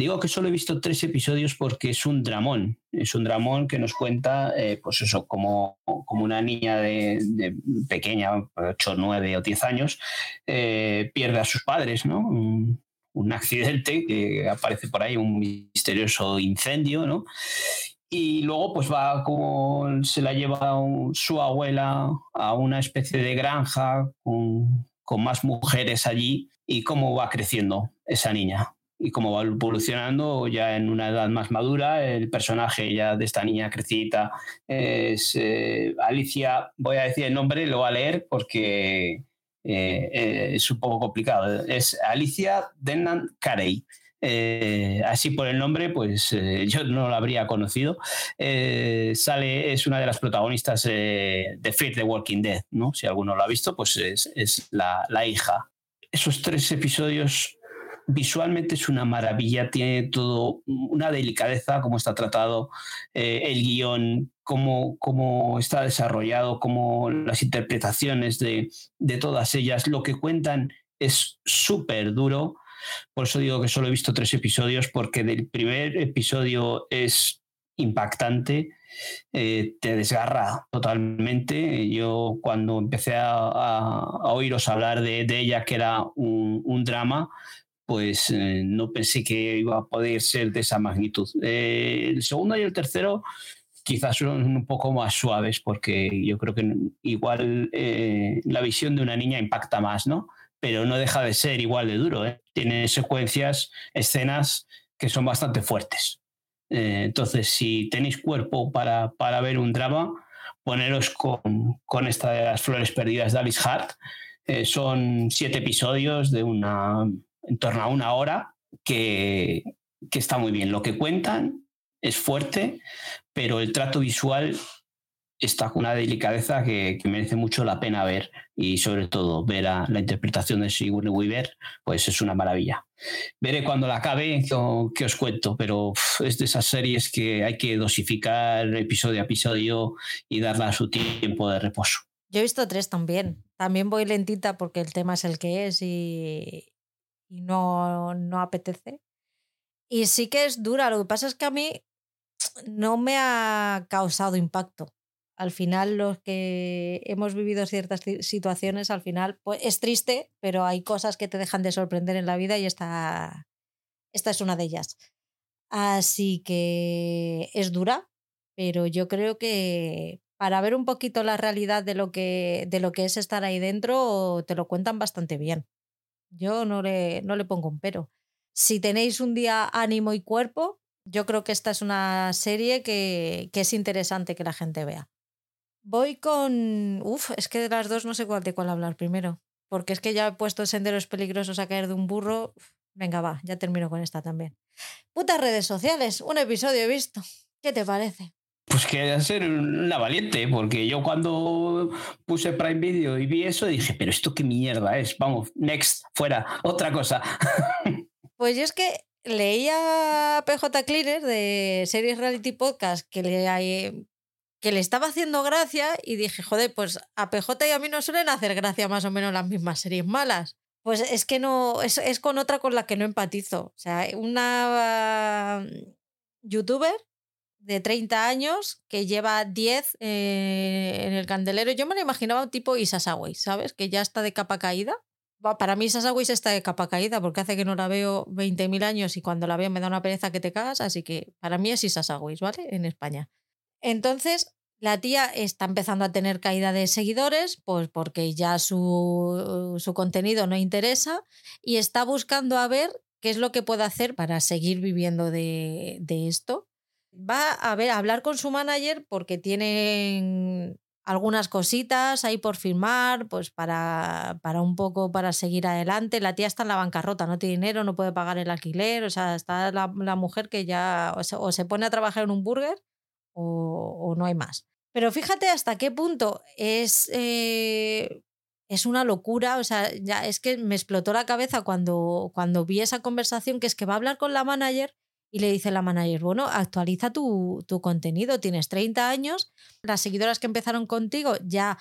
Digo que solo he visto tres episodios porque es un dramón. Es un dramón que nos cuenta, eh, pues eso, como, como una niña de, pequeña, 8, 9 o 10 años, pierde a sus padres, ¿no? un accidente que aparece por ahí, un misterioso incendio, ¿no? Y luego pues va como se la lleva su abuela a una especie de granja con más mujeres allí y cómo va creciendo esa niña y cómo va evolucionando ya en una edad más madura. El personaje ya de esta niña crecida es eh, Alicia, voy a decir el nombre, lo voy a leer porque eh, eh, es un poco complicado. Es Alicia Denham Carey. Eh, así por el nombre, pues yo no la habría conocido. sale, es una de las protagonistas de Fear the Walking Dead, ¿no? Si alguno lo ha visto, pues es, es la, la, hija. Esos tres episodios visualmente es una maravilla, tiene todo una delicadeza, como está tratado el guion, cómo, está desarrollado, cómo las interpretaciones de, todas ellas, lo que cuentan es súper duro. Por eso digo que solo he visto tres episodios, porque el primer episodio es impactante, eh, te desgarra totalmente. Yo cuando empecé a, oíros hablar de, ella, que era un, drama, pues eh, no pensé que iba a poder ser de esa magnitud. Eh, el segundo y el tercero quizás son un poco más suaves porque yo creo que igual eh, la visión de una niña impacta más, ¿no? Pero no deja de ser igual de duro. Tiene secuencias, escenas que son bastante fuertes. Entonces, si tenéis cuerpo para, para ver un drama, poneros con, con, esta de las flores perdidas de Alice Hart. Son siete episodios de una en torno a una hora que, que está muy bien. Lo que cuentan es fuerte, pero el trato visual está con una delicadeza que, merece mucho la pena ver y sobre todo ver a la interpretación de Sigourney Weaver, pues es una maravilla. Veré cuando la acabe qué os cuento, pero es de esas series que hay que dosificar episodio a episodio y darle su tiempo de reposo. Yo he visto tres también. También voy lentita porque el tema es el que es y, y no, no apetece. Y sí que es dura. Lo que pasa es que a mí [TSK] no me ha causado impacto al final los que hemos vivido ciertas situaciones, al final pues, es triste, pero hay cosas que te dejan de sorprender en la vida y esta, esta es una de ellas. Así que es dura, pero yo creo que para ver un poquito la realidad de lo que, de lo que es estar ahí dentro, te lo cuentan bastante bien. Yo no le, no le pongo un pero. Si tenéis un día ánimo y cuerpo, yo creo que esta es una serie que, que es interesante que la gente vea. Voy con. Uf, es que de las dos no sé cuál de cuál hablar primero. Porque es que ya he puesto senderos peligrosos a caer de un burro. Venga, va, ya termino con esta también. Putas redes sociales, un episodio he visto. ¿Qué te parece? Pues que a ser una valiente, porque yo cuando puse Prime Video y vi eso dije, pero esto qué mierda es, vamos, next, fuera, otra cosa. [LAUGHS] Pues yo es que leía PJ Cleaner de Series Reality Podcast que le, que le estaba haciendo gracia y dije, joder, pues a PJ y a mí nos suelen hacer gracia más o menos las mismas series malas. Pues es que no, es, es con otra con la que no empatizo. O sea, una mm, youtuber de 30 años que lleva 10 eh, en el candelero. Yo me lo imaginaba un tipo Isasaway, ¿sabes? Que ya está de capa caída. Para mí Isasaway está de capa caída porque hace que no la veo 20.000 años y cuando la veo me da una pereza que te cagas. Así que para mí es Isasaway, ¿vale? En España. Entonces, la tía está empezando a tener caída de seguidores, pues porque ya su, su, contenido no interesa y está buscando a ver qué es lo que puede hacer para seguir viviendo de, de esto. Va a ver, a hablar con su manager porque tienen algunas cositas ahí por firmar, pues para, para un poco para seguir adelante. La tía está en la bancarrota, no tiene dinero, no puede pagar el alquiler, o sea, está la, mujer que ya o se pone a trabajar en un burger o, no hay más. Pero fíjate hasta qué punto es, eh, es una locura, o sea, ya es que me explotó la cabeza cuando, cuando vi esa conversación, que es que va a hablar con la manager y le dice la manager, bueno, actualiza tu, tu contenido, tienes 30 años, las seguidoras que empezaron contigo ya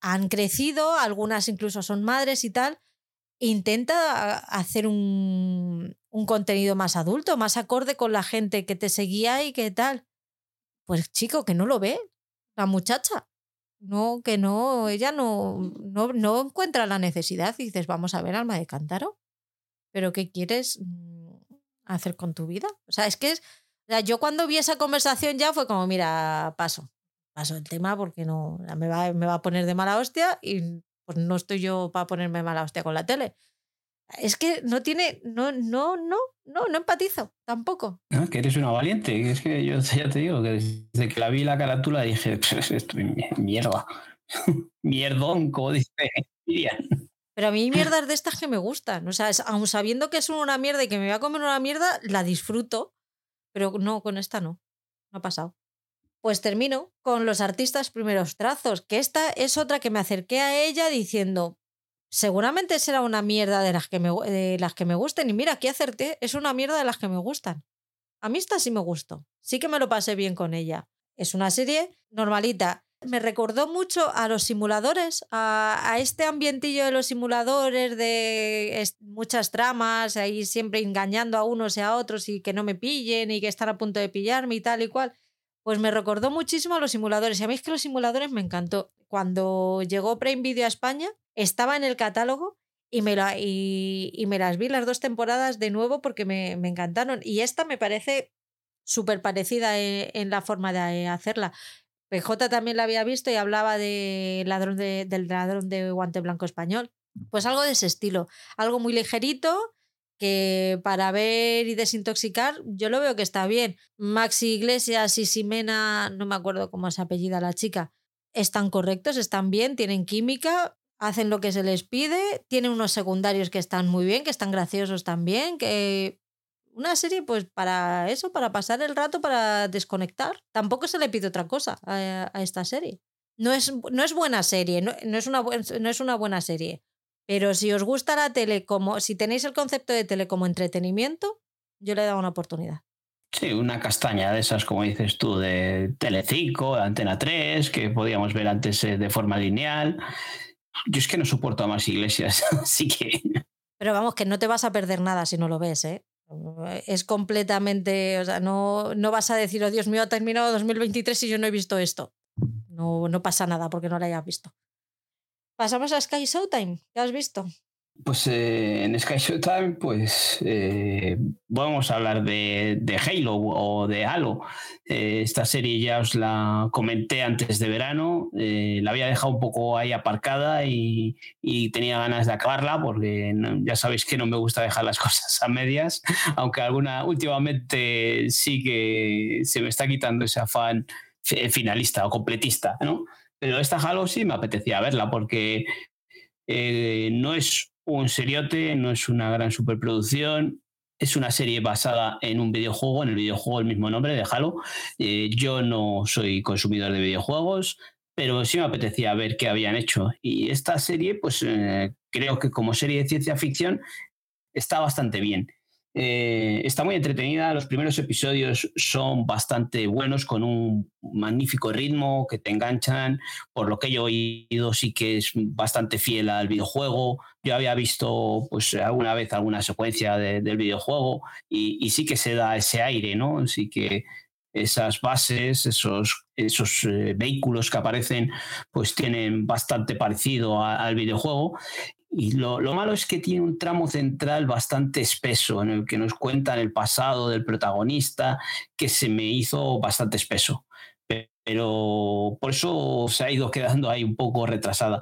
han crecido, algunas incluso son madres y tal, intenta hacer un, un, contenido más adulto, más acorde con la gente que te seguía y qué tal. Pues chico, que no lo ve la muchacha. No, que no, ella no, no, no encuentra la necesidad y dices, vamos a ver, alma de cántaro. Pero ¿qué quieres hacer con tu vida? O sea, es que es, o sea, yo cuando vi esa conversación ya fue como, mira, paso, paso el tema porque no, me va, me va a poner de mala hostia y pues no estoy yo para ponerme mala hostia con la tele. Es que no tiene, no, no, no, no, no empatizo tampoco. Que eres una valiente, es que yo ya te digo que desde que la vi la carátula dije, esto es mierda, [LAUGHS] mierdón, como dice [LAUGHS] Pero a mí mierdas de estas que me gustan, o sea, aun sabiendo que es una mierda y que me voy a comer una mierda, la disfruto, pero no, con esta no, no ha pasado. Pues termino con los artistas primeros trazos, que esta es otra que me acerqué a ella diciendo, seguramente será una mierda de las que me, de las que me gusten. Y mira, aquí acerté, es una mierda de las que me gustan. A mí esta sí me gustó. Sí que me lo pasé bien con ella. Es una serie normalita. Me recordó mucho a los simuladores, a, este ambientillo de los simuladores, de muchas tramas, ahí siempre engañando a unos y a otros y que no me pillen y que están a punto de pillarme y tal y cual. Pues me recordó muchísimo a los simuladores. Y a mí es que los simuladores me encantó. Cuando llegó Prime Video a España, estaba en el catálogo y me, las vi las dos temporadas de nuevo porque me, encantaron. Y esta me parece súper parecida en, la forma de hacerla. PJ también la había visto y hablaba de ladrón de, del ladrón de guante blanco español. Pues algo de ese estilo. Algo muy ligerito, que para ver y desintoxicar, yo lo veo que está bien. Maxi Iglesias y Simena, no me acuerdo cómo se apellida la chica, están correctos, están bien, tienen química, hacen lo que se les pide, tienen unos secundarios que están muy bien, que están graciosos también, que una serie pues para eso, para pasar el rato, para desconectar. Tampoco se le pide otra cosa a, esta serie. No es, no es buena serie, no, es una, no es una buena serie. Pero si os gusta la tele como, si tenéis el concepto de tele como entretenimiento, yo le he dado una oportunidad. Sí, una castaña de esas, como dices tú, de Telecinco, de Antena 3, que podíamos ver antes eh, de forma lineal. Yo es que no soporto a más iglesias, [LAUGHS] así que... Pero vamos, que no te vas a perder nada si no lo ves, ¿eh? Es completamente, o sea, no, no vas a decir, oh Dios mío, ha terminado 2023 y yo no he visto esto. No, no pasa nada porque no lo hayas visto. Pasamos a Sky Showtime, ¿qué has visto? Pues eh, en Sky Showtime, pues eh, vamos a hablar de, Halo o de Halo. Eh, esta serie ya os la comenté antes de verano, la había dejado un poco ahí aparcada y, y tenía ganas de acabarla porque ya sabéis que no me gusta dejar las [LAUGHS] cosas a medias, aunque alguna últimamente sí que se me está quitando ese afán finalista o completista, ¿no? Pero esta Halo sí me apetecía verla porque no es un seriote, no es una gran superproducción. Es una serie basada en un videojuego, en el videojuego el mismo nombre de Halo. Eh, yo no soy consumidor de videojuegos, pero sí me apetecía ver qué habían hecho. Y esta serie, pues eh, creo que como serie de ciencia ficción está bastante bien. Eh, está muy entretenida, los primeros episodios son bastante buenos, con un magnífico ritmo que te enganchan, por lo que yo he oído sí que es bastante fiel al videojuego. Yo había visto pues alguna vez alguna secuencia del videojuego y, sí que se da ese aire, ¿no? Sí que esas bases, esos, esos eh, vehículos que aparecen, pues tienen bastante parecido al videojuego y lo, malo es que tiene un tramo central bastante espeso en el que nos cuentan el pasado del protagonista, que se me hizo bastante espeso. Pero por eso se ha ido quedando ahí un poco retrasada.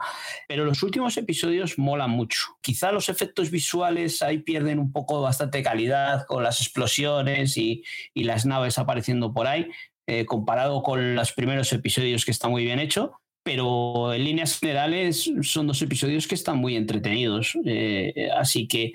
Pero los últimos episodios molan mucho. Quizá los efectos visuales ahí pierden un poco bastante calidad con las explosiones y, las naves apareciendo por ahí, eh, comparado con los primeros episodios que está muy bien hecho pero en líneas generales son dos episodios que están muy entretenidos. Eh, así que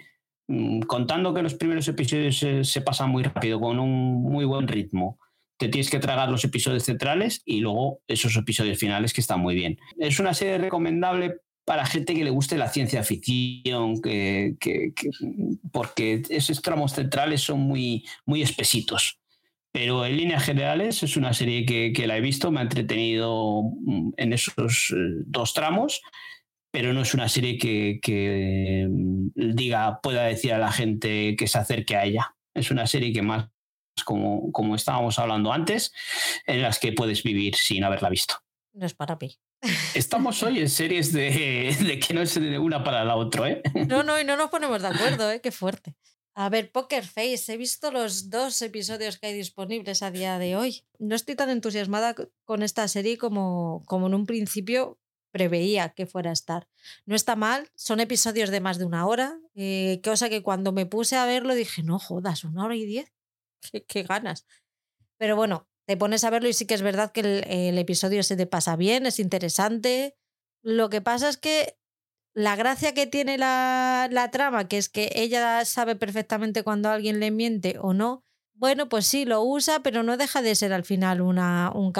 mm, contando que los primeros episodios se, pasan muy rápido, con un muy buen ritmo, te tienes que tragar los episodios centrales y luego esos episodios finales que están muy bien. Es una serie recomendable para gente que le guste la ciencia ficción, que, porque esos tramos centrales son muy, muy espesitos. Pero en líneas generales es una serie que, la he visto, me ha entretenido mm, en esos eh, dos tramos, pero no es una serie que, mm, diga, pueda decir a la gente que se acerque a ella. Es una serie que más, como, como estábamos hablando antes, en las que puedes vivir sin haberla visto. No es para mí. Estamos hoy en series de, [LAUGHS] de, que no es de una para la otra, ¿eh? No, no, y no nos ponemos de acuerdo, ¿eh? Qué fuerte. A ver, Poker Face, he visto los dos episodios que hay disponibles a día de hoy. No estoy tan entusiasmada con esta serie como, como en un principio preveía que fuera a estar. No está mal, son episodios de más de una hora, eh, cosa que cuando me puse a verlo dije, no jodas, una hora y diez, [LAUGHS] qué, ganas. Pero bueno, te pones a verlo y sí que es verdad que el, el episodio se te pasa bien, es interesante. Lo que pasa es que la gracia que tiene la, trama, que es que ella sabe perfectamente cuando alguien le miente o no, bueno, pues sí, lo usa, pero no deja de ser al final una, un,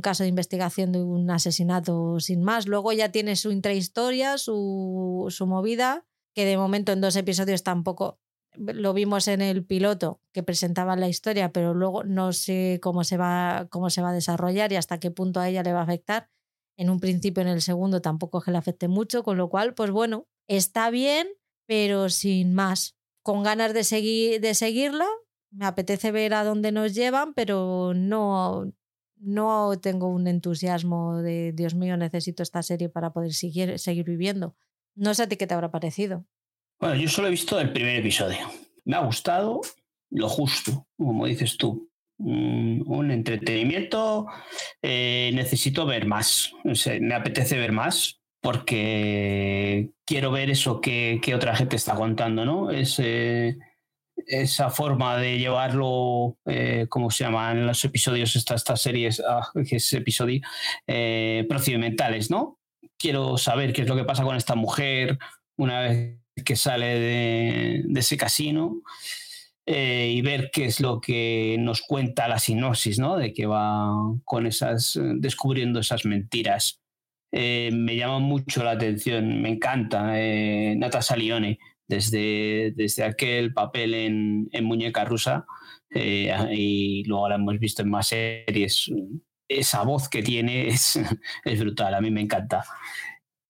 caso de investigación de un asesinato sin más. Luego ya tiene su intrahistoria, su, su movida, que de momento en dos episodios tampoco lo vimos en el piloto que presentaba la historia, pero luego no sé cómo se va, cómo se va a desarrollar y hasta qué punto a ella le va a afectar en un principio, en el segundo tampoco que le afecte mucho, con lo cual, pues bueno, está bien, pero sin más. Con ganas de, seguir, de seguirla, me apetece ver a dónde nos llevan, pero no, no tengo un entusiasmo de, Dios mío, necesito esta serie para poder seguir, seguir viviendo. No sé a ti qué te habrá parecido. Bueno, yo solo he visto el primer episodio. Me ha gustado lo justo, como dices tú un, entretenimiento, eh, necesito ver más. me apetece ver más porque quiero ver eso que, otra gente está contando, ¿no? esa forma de llevarlo, eh, ¿cómo se llaman los episodios, estas, estas series, ah, que es episodio, eh, procedimentales, ¿no? Quiero saber qué es lo que pasa con esta mujer una vez que sale de, ese casino eh, y ver qué es lo que nos cuenta la sinopsis, ¿no? De que va con esas, descubriendo esas mentiras. Eh, me llama mucho la atención, me encanta eh, Natasha Lione, desde, desde aquel papel en, Muñeca Rusa, eh, y luego la hemos visto en más series. Esa voz que tiene es, [LAUGHS] es brutal, a mí me encanta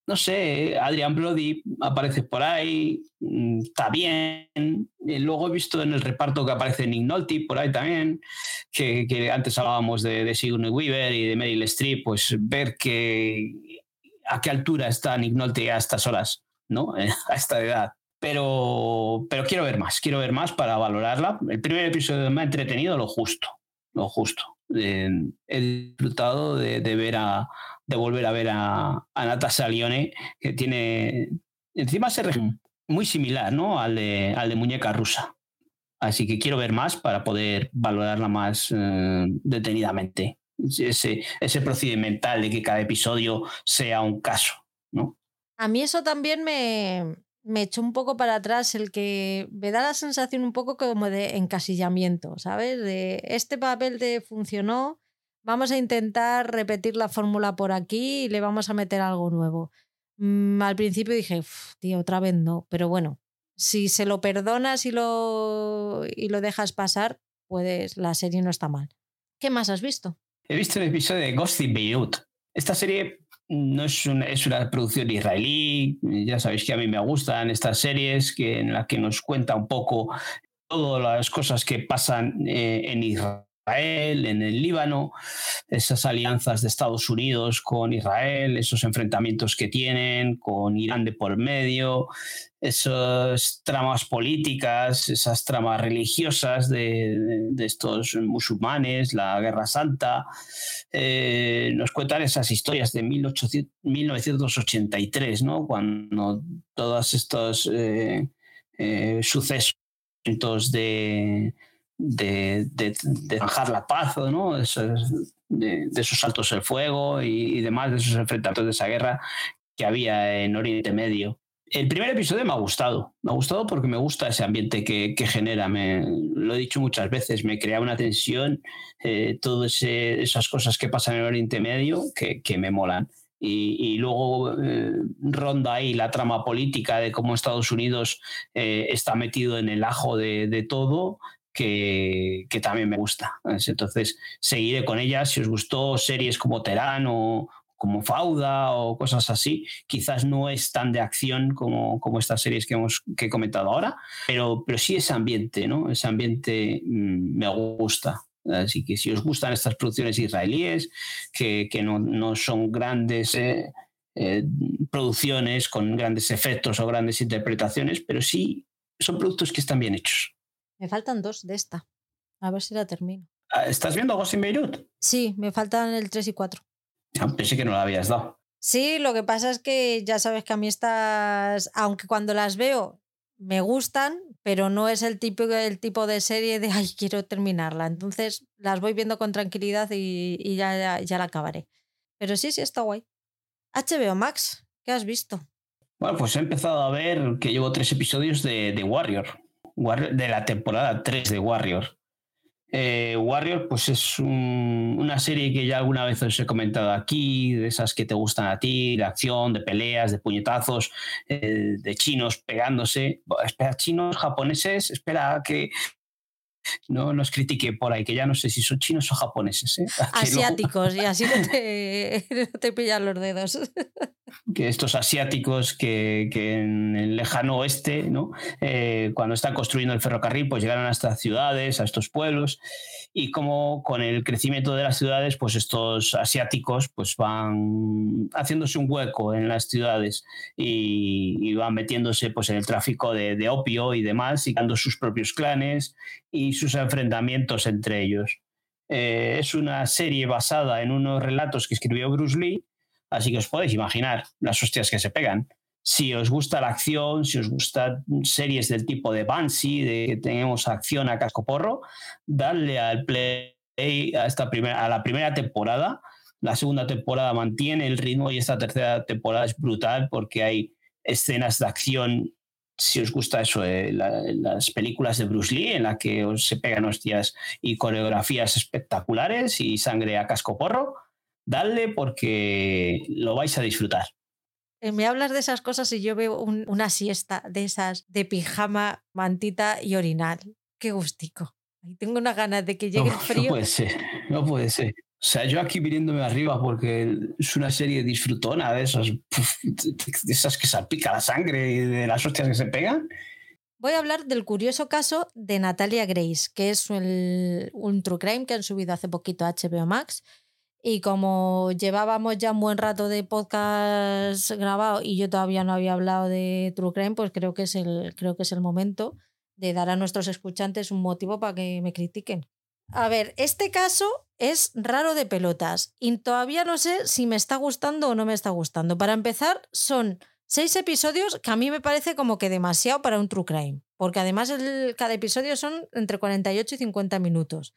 no sé, Adrian Brody aparece por ahí, mm, está bien. luego he visto en el reparto que aparece Nick Nolte por ahí también, que, antes hablábamos de, de, Sigourney Weaver y de Meryl Streep, pues ver que a qué altura está Nick Nolte a estas horas, ¿no? [LAUGHS] a esta edad. Pero, pero quiero ver más, quiero ver más para valorarla. El primer episodio me ha entretenido lo justo, lo justo. He disfrutado de ver a, de volver a ver a, a Natasha Lione, que tiene encima ese régimen muy similar ¿no? al, de, al de Muñeca Rusa. Así que quiero ver más para poder valorarla más eh, detenidamente. Ese, ese procedimental de que cada episodio sea un caso. ¿no? A mí eso también me, me echó un poco para atrás, el que me da la sensación un poco como de encasillamiento, ¿sabes? De este papel de funcionó, vamos a intentar repetir la fórmula por aquí y le vamos a meter algo nuevo. Mm, al principio dije, tío, otra vez no, pero bueno, si se lo perdonas y lo, y lo dejas pasar, pues la serie no está mal. ¿Qué más has visto? He visto el episodio de in Beirut. Esta serie no es una, es una producción israelí, ya sabéis que a mí me gustan estas series que, en las que nos cuenta un poco todas las cosas que pasan eh, en Israel Israel, en el Líbano, esas alianzas de Estados Unidos con Israel, esos enfrentamientos que tienen con Irán de por medio, esas tramas políticas, esas tramas religiosas de, estos musulmanes, la Guerra Santa. Eh, nos cuentan esas historias de 1983, ¿no? cuando todos estos eh, eh, sucesos de de, de, la paz, ¿no? de, esos saltos al fuego y, demás, de esos enfrentamientos de esa guerra que había en Oriente Medio. El primer episodio me ha gustado, me ha gustado porque me gusta ese ambiente que, genera, me, lo he dicho muchas veces, me crea una tensión, eh, todas esas cosas que pasan en Oriente Medio que, que me molan. Y, luego eh, ronda ahí la trama política de cómo Estados Unidos eh, está metido en el ajo de, de todo, que, también me gusta. Entonces, seguiré con ellas. Si os gustó series como Terán o como Fauda o cosas así, quizás no es tan de acción como, como estas series que, hemos, que he comentado ahora, pero, pero sí ese ambiente, ¿no? Ese ambiente mm, me gusta. Así que si os gustan estas producciones israelíes, que, que no, no, son grandes eh, eh, producciones con grandes efectos o grandes interpretaciones, pero sí son productos que están bien hechos. Me faltan dos de esta. A ver si la termino. Ah, ¿Estás viendo Ghost in Beirut? Sí, me faltan el 3 y 4. Ah, pensé que no la habías dado. Sí, lo que pasa es que ya sabes que a mí estas, aunque cuando las veo me gustan, pero no es el tipo, el tipo de serie de, ay, quiero terminarla. Entonces las voy viendo con tranquilidad y, ya, ya, la acabaré. Pero sí, sí, está guay. HBO Max, ¿qué has visto? Bueno, pues he empezado a ver que llevo tres episodios de, de Warrior de la temporada 3 de Warrior. Eh, Warrior, pues es una serie que ya alguna vez os he comentado aquí, de esas que te gustan a ti, de acción, de peleas, de puñetazos, eh, de chinos pegándose. Espera, chinos, japoneses, espera que no nos critique por ahí, que ya no sé si son chinos o japoneses. ¿eh? Asiáticos, y así no te, [LAUGHS] [LAUGHS] no te pillan los dedos que estos asiáticos que, en el lejano oeste, ¿no? Eh, cuando están construyendo el ferrocarril, pues llegaron a estas ciudades, a estos pueblos, y como con el crecimiento de las ciudades, pues estos asiáticos pues van haciéndose un hueco en las ciudades y, van metiéndose pues en el tráfico de, opio y demás, y dando sus propios clanes y sus enfrentamientos entre ellos. Eh, es una serie basada en unos relatos que escribió Bruce Lee, Así que os podéis imaginar las hostias que se pegan. Si os gusta la acción, si os gustan series del tipo de Banshee, de que tenemos acción a casco porro, dadle al play a, esta primera, a la primera temporada. La segunda temporada mantiene el ritmo y esta tercera temporada es brutal porque hay escenas de acción si os gusta eso, eh, las películas de Bruce Lee, en las que os se pegan hostias y coreografías espectaculares y sangre a casco porro, dadle porque lo vais a disfrutar. Eh, me hablas de esas cosas y yo veo una siesta de esas de pijama, mantita y orinal. Qué gustico. Tengo una ganas de que llegue el frío. No puede ser, no puede ser. O sea, yo aquí viniéndome arriba porque es una serie disfrutona de esas, esas que salpica la sangre y de las hostias que se pegan. Voy a hablar del curioso caso de Natalia Grace, que es un true crime que han subido hace poquito a HBO Max. Y como llevábamos ya un buen rato de podcast grabado y yo todavía no había hablado de True Crime, pues creo que es el, creo que es el momento de dar a nuestros escuchantes un motivo para que me critiquen. A ver, este caso es raro de pelotas y todavía no sé si me está gustando o no me está gustando. Para empezar, son seis episodios que a mí me parece como que demasiado para un true crime, porque además cada episodio son entre 48 y 50 minutos.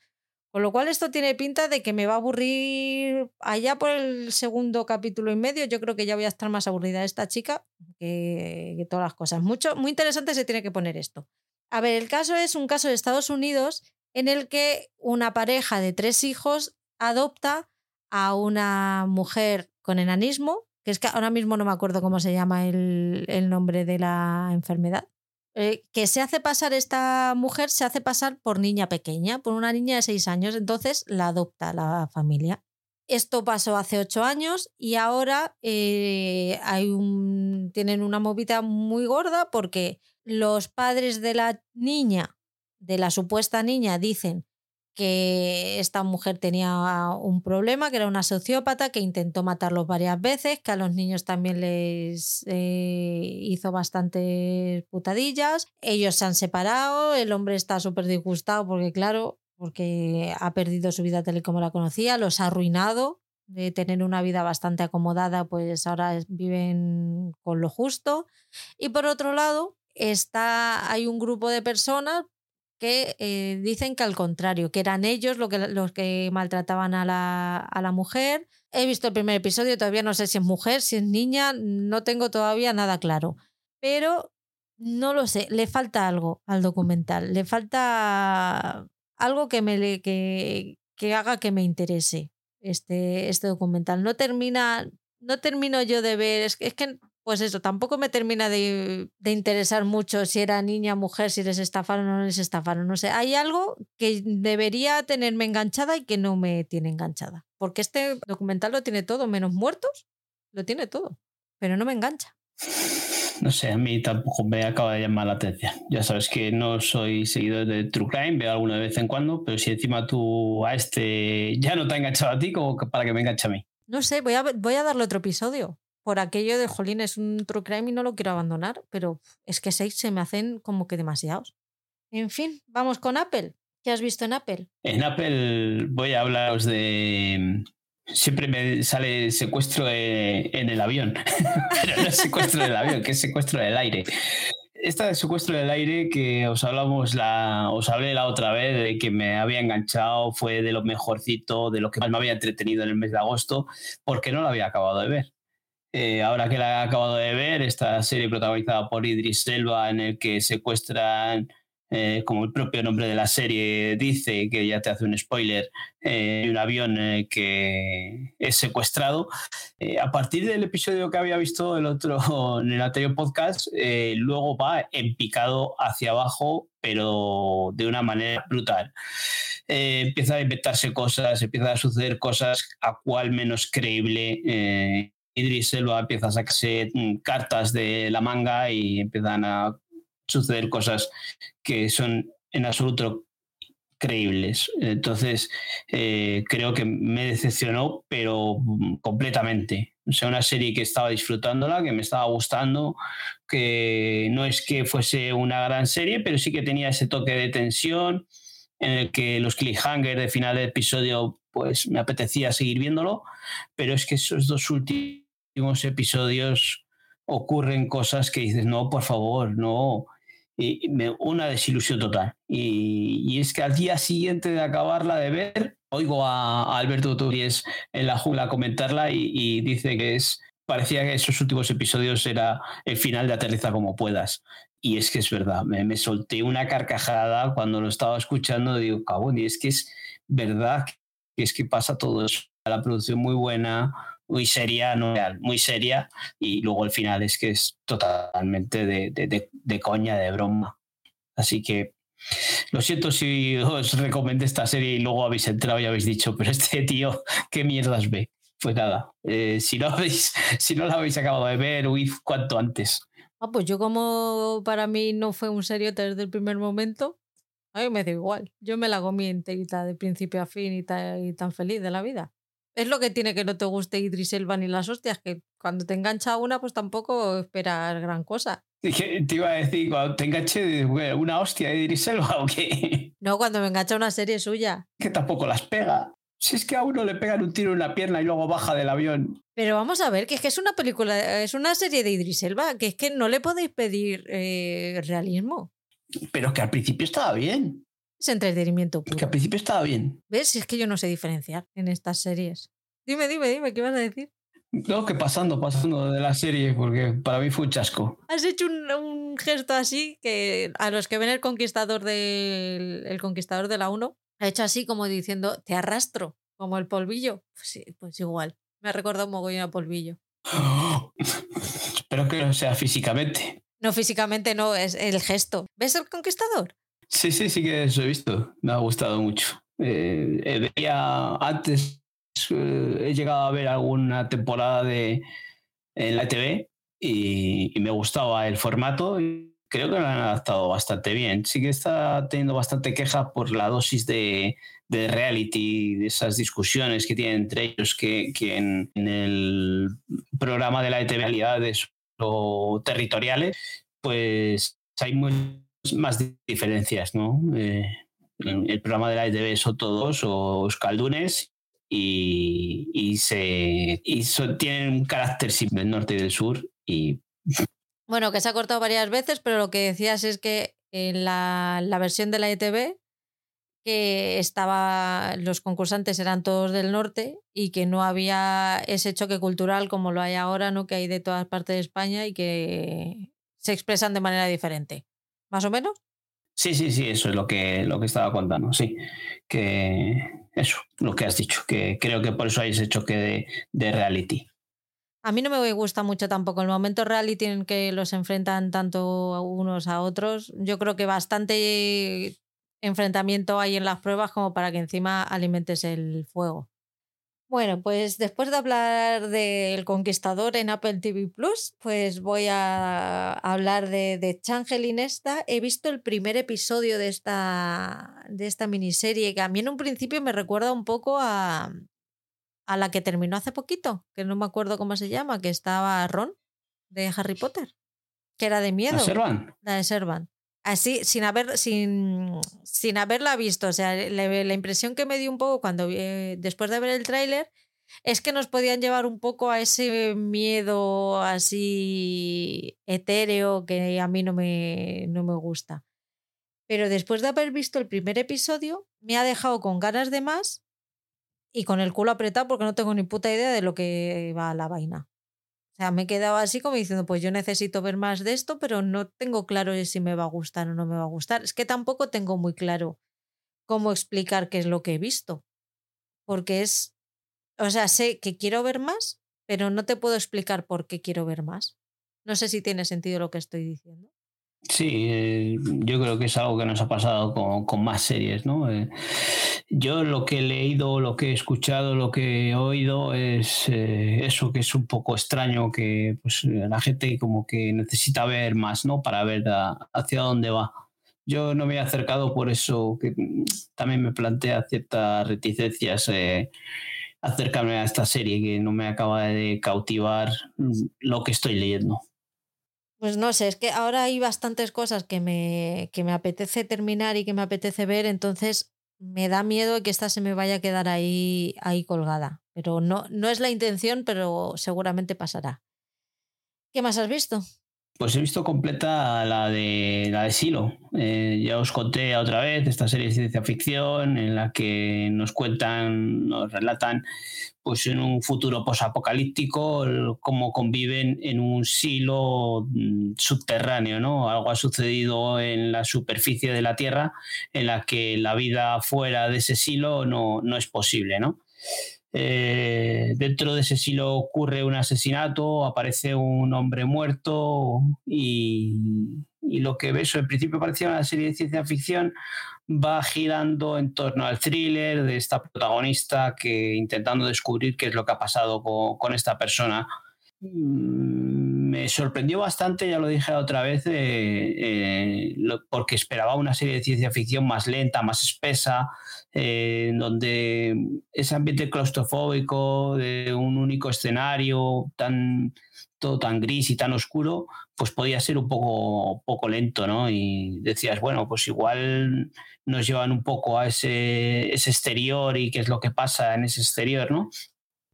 Con lo cual esto tiene pinta de que me va a aburrir allá por el segundo capítulo y medio. Yo creo que ya voy a estar más aburrida de esta chica que, que todas las cosas. Mucho, muy interesante se tiene que poner esto. A ver, el caso es un caso de Estados Unidos en el que una pareja de tres hijos adopta a una mujer con enanismo, que es que ahora mismo no me acuerdo cómo se llama el, nombre de la enfermedad, eh, que se hace pasar esta mujer, se hace pasar por niña pequeña, por una niña de seis años, entonces la adopta la familia. Esto pasó hace ocho años y ahora eh, hay un, tienen una movida muy gorda porque los padres de la niña de la supuesta niña dicen que esta mujer tenía un problema, que era una sociópata, que intentó matarlos varias veces, que a los niños también les eh, hizo bastantes putadillas. Ellos se han separado, el hombre está súper disgustado porque, claro, porque ha perdido su vida tal y como la conocía, los ha arruinado de tener una vida bastante acomodada, pues ahora viven con lo justo. Y por otro lado, está, hay un grupo de personas que eh, dicen que al contrario, que eran ellos lo que, los que maltrataban a la, a la mujer. He visto el primer episodio, todavía no sé si es mujer, si es niña, no tengo todavía nada claro. Pero no lo sé, le falta algo al documental, le falta algo que, me, que, que haga que me interese este, este documental. No termina, no termino yo de ver, es, es que pues eso, tampoco me termina de, interesar mucho si era niña, mujer, si les estafaron o no les estafaron. No sé, hay algo que debería tenerme enganchada y que no me tiene enganchada. Porque este documental lo tiene todo, menos muertos, lo tiene todo, pero no me engancha. No sé, a mí tampoco me acaba de llamar la atención. Ya sabes que no soy seguidor de True Crime, veo alguna vez en cuando, pero si encima tú a este ya no te ha enganchado a ti, como para que me enganche a mí. No sé, voy a, voy a darle otro episodio por aquello de, jolín, es un true crime y no lo quiero abandonar, pero es que seis se me hacen como que demasiados. En fin, vamos con Apple. ¿Qué has visto en Apple? En Apple voy a hablaros de... Siempre me sale secuestro en el avión, [LAUGHS] pero no es secuestro del avión, que es secuestro del aire. Esta de secuestro del aire que os hablamos la, os hablé la otra vez de que me había enganchado, fue de lo mejorcito, de lo que más me había entretenido en el mes de agosto, porque no lo había acabado de ver. Eh, ahora que la he acabado de ver, esta serie protagonizada por Idris Elba, en el que secuestran, eh, como el propio nombre de la serie dice, que ya te hace un spoiler, eh, un avión que es secuestrado. a partir del episodio que había visto el otro, [LAUGHS] en el anterior podcast, luego va en picado hacia abajo, pero de una manera brutal. empieza a inventarse cosas, empieza a suceder cosas a cual menos creíble Idris Elba empieza a sacarse mm, cartas de la manga y empiezan a suceder cosas que son en absoluto creíbles. Entonces, eh, creo que me decepcionó, pero mm, completamente. O sea, una serie que estaba disfrutándola, que me estaba gustando, que no es que fuese una gran serie, pero sí que tenía ese toque de tensión, en el que los cliffhangers de final de episodio, pues me apetecía seguir viéndolo, pero es que esos dos últimos episodios ocurren cosas que dices, no, por favor, no. Y me, una desilusión total. Y, y, es que al día siguiente de acabarla de ver, oigo a, a Alberto Turies en la jungla comentarla y, y dice que es parecía que esos últimos episodios era el final de Aterriza como puedas. Y es que es verdad, me, me solté una carcajada cuando lo estaba escuchando, digo, cabrón, y es que es verdad que es que pasa todo eso. La producción muy buena, muy seria, no real, muy seria, y luego el final es que es totalmente de, de, de, de coña, de broma. Así que lo siento si os recomendé esta serie y luego habéis entrado y habéis dicho, pero este tío, ¿qué mierdas ve? Pues nada, eh, si, no habéis, [LAUGHS] si no la habéis acabado de ver, huid cuanto antes. Ah, pues yo como para mí no fue un serio desde el primer momento, a mí me da igual. Yo me la comí enterita de principio a fin y, y tan feliz de la vida. Es lo que tiene que no te guste Idris Elba ni las hostias, que cuando te engancha una, pues tampoco esperas gran cosa. Dije, te iba a decir, cuando te enganche una hostia de Idris Elba o qué. No, cuando me engancha una serie suya. Que tampoco las pega. Si es que a uno le pegan un tiro en la pierna y luego baja del avión. Pero vamos a ver, que es que es una película, es una serie de Idris Elba, que es que no le podéis pedir eh, realismo. Pero que al principio estaba bien. Es entretenimiento puro. Que al principio estaba bien. ¿Ves? Si es que yo no sé diferenciar en estas series. Dime, dime, dime, ¿qué vas a decir? No, que pasando, pasando de la serie, porque para mí fue un chasco. Has hecho un, un gesto así que a los que ven el conquistador del el conquistador de la 1 ha hecho así como diciendo, te arrastro, como el polvillo. Pues sí, pues igual. Me ha recordado un mogollón a polvillo. [GASPS] Espero que no sea físicamente. No, físicamente no, es el gesto. ¿Ves el conquistador? Sí, sí, sí que eso he visto. Me ha gustado mucho. Eh, antes, eh, he llegado a ver alguna temporada de en la TV y, me gustaba el formato. Y creo que lo han adaptado bastante bien. Sí que está teniendo bastante queja por la dosis de, de reality, de esas discusiones que tienen entre ellos, que, que en, en, el programa de la ETV realidades o territoriales, pues hay muy, más diferencias, ¿no? Eh, el programa de la ETV son todos o escaldunes y, y, se, y tienen un carácter simple del norte y del sur y bueno, que se ha cortado varias veces, pero lo que decías es que en la, la versión de la ETV que estaba los concursantes eran todos del norte y que no había ese choque cultural como lo hay ahora, ¿no? Que hay de todas partes de España y que se expresan de manera diferente. ¿Más o menos? Sí, sí, sí, eso es lo que, lo que estaba contando, sí. Que eso, lo que has dicho, que creo que por eso hay ese choque de, de reality. A mí no me gusta mucho tampoco el momento reality en que los enfrentan tanto unos a otros. Yo creo que bastante enfrentamiento hay en las pruebas como para que encima alimentes el fuego. Bueno, pues después de hablar del Conquistador en Apple TV Plus, pues voy a hablar de, de Changeling esta. He visto el primer episodio de esta, de esta miniserie que a mí en un principio me recuerda un poco a, a la que terminó hace poquito, que no me acuerdo cómo se llama, que estaba Ron de Harry Potter, que era de miedo. ¿La Servan? La de Servan. Así, sin, haber, sin, sin haberla visto. O sea, la, impresión que me dio un poco cuando eh, después de ver el tráiler es que nos podían llevar un poco a ese miedo así etéreo que a mí no me, no me gusta. Pero después de haber visto el primer episodio, me ha dejado con ganas de más y con el culo apretado porque no tengo ni puta idea de lo que va la vaina. Sea, me he quedado así como diciendo, pues yo necesito ver más de esto, pero no tengo claro si me va a gustar o no me va a gustar. Es que tampoco tengo muy claro cómo explicar qué es lo que he visto. Porque es, o sea, sé que quiero ver más, pero no te puedo explicar por qué quiero ver más. No sé si tiene sentido lo que estoy diciendo. Sí, eh, yo creo que es algo que nos ha pasado con, con más series, ¿no? Eh, yo lo que he leído, lo que he escuchado, lo que he oído es eh, eso, que es un poco extraño, que pues, la gente como que necesita ver más, ¿no? Para ver hacia dónde va. Yo no me he acercado por eso, que también me plantea ciertas reticencias acercarme a esta serie, que no me acaba de cautivar lo que estoy leyendo. Pues no sé, es que ahora hay bastantes cosas que me, que me apetece terminar y que me apetece ver, entonces me da miedo que esta se me vaya a quedar ahí, ahí colgada. Pero no, no es la intención, pero seguramente pasará. ¿Qué más has visto? Pues he visto completa la de la de Silo. Eh, ya os conté otra vez esta serie de ciencia ficción en la que nos cuentan, nos relatan, pues en un futuro posapocalíptico cómo conviven en un silo mm, subterráneo, ¿no? Algo ha sucedido en la superficie de la Tierra en la que la vida fuera de ese silo no, no es posible, ¿no? Eh, dentro de ese silo ocurre un asesinato, aparece un hombre muerto y, lo que ves, en principio parecía una serie de ciencia ficción, va girando en torno al thriller de esta protagonista que intentando descubrir qué es lo que ha pasado con, esta persona. Mm, me sorprendió bastante, ya lo dije otra vez, eh, eh, porque esperaba una serie de ciencia ficción más lenta, más espesa, en donde ese ambiente claustrofóbico de un único escenario, tan, todo tan gris y tan oscuro, pues podía ser un poco, poco lento, ¿no? Y decías, bueno, pues igual nos llevan un poco a ese, ese exterior y qué es lo que pasa en ese exterior, ¿no?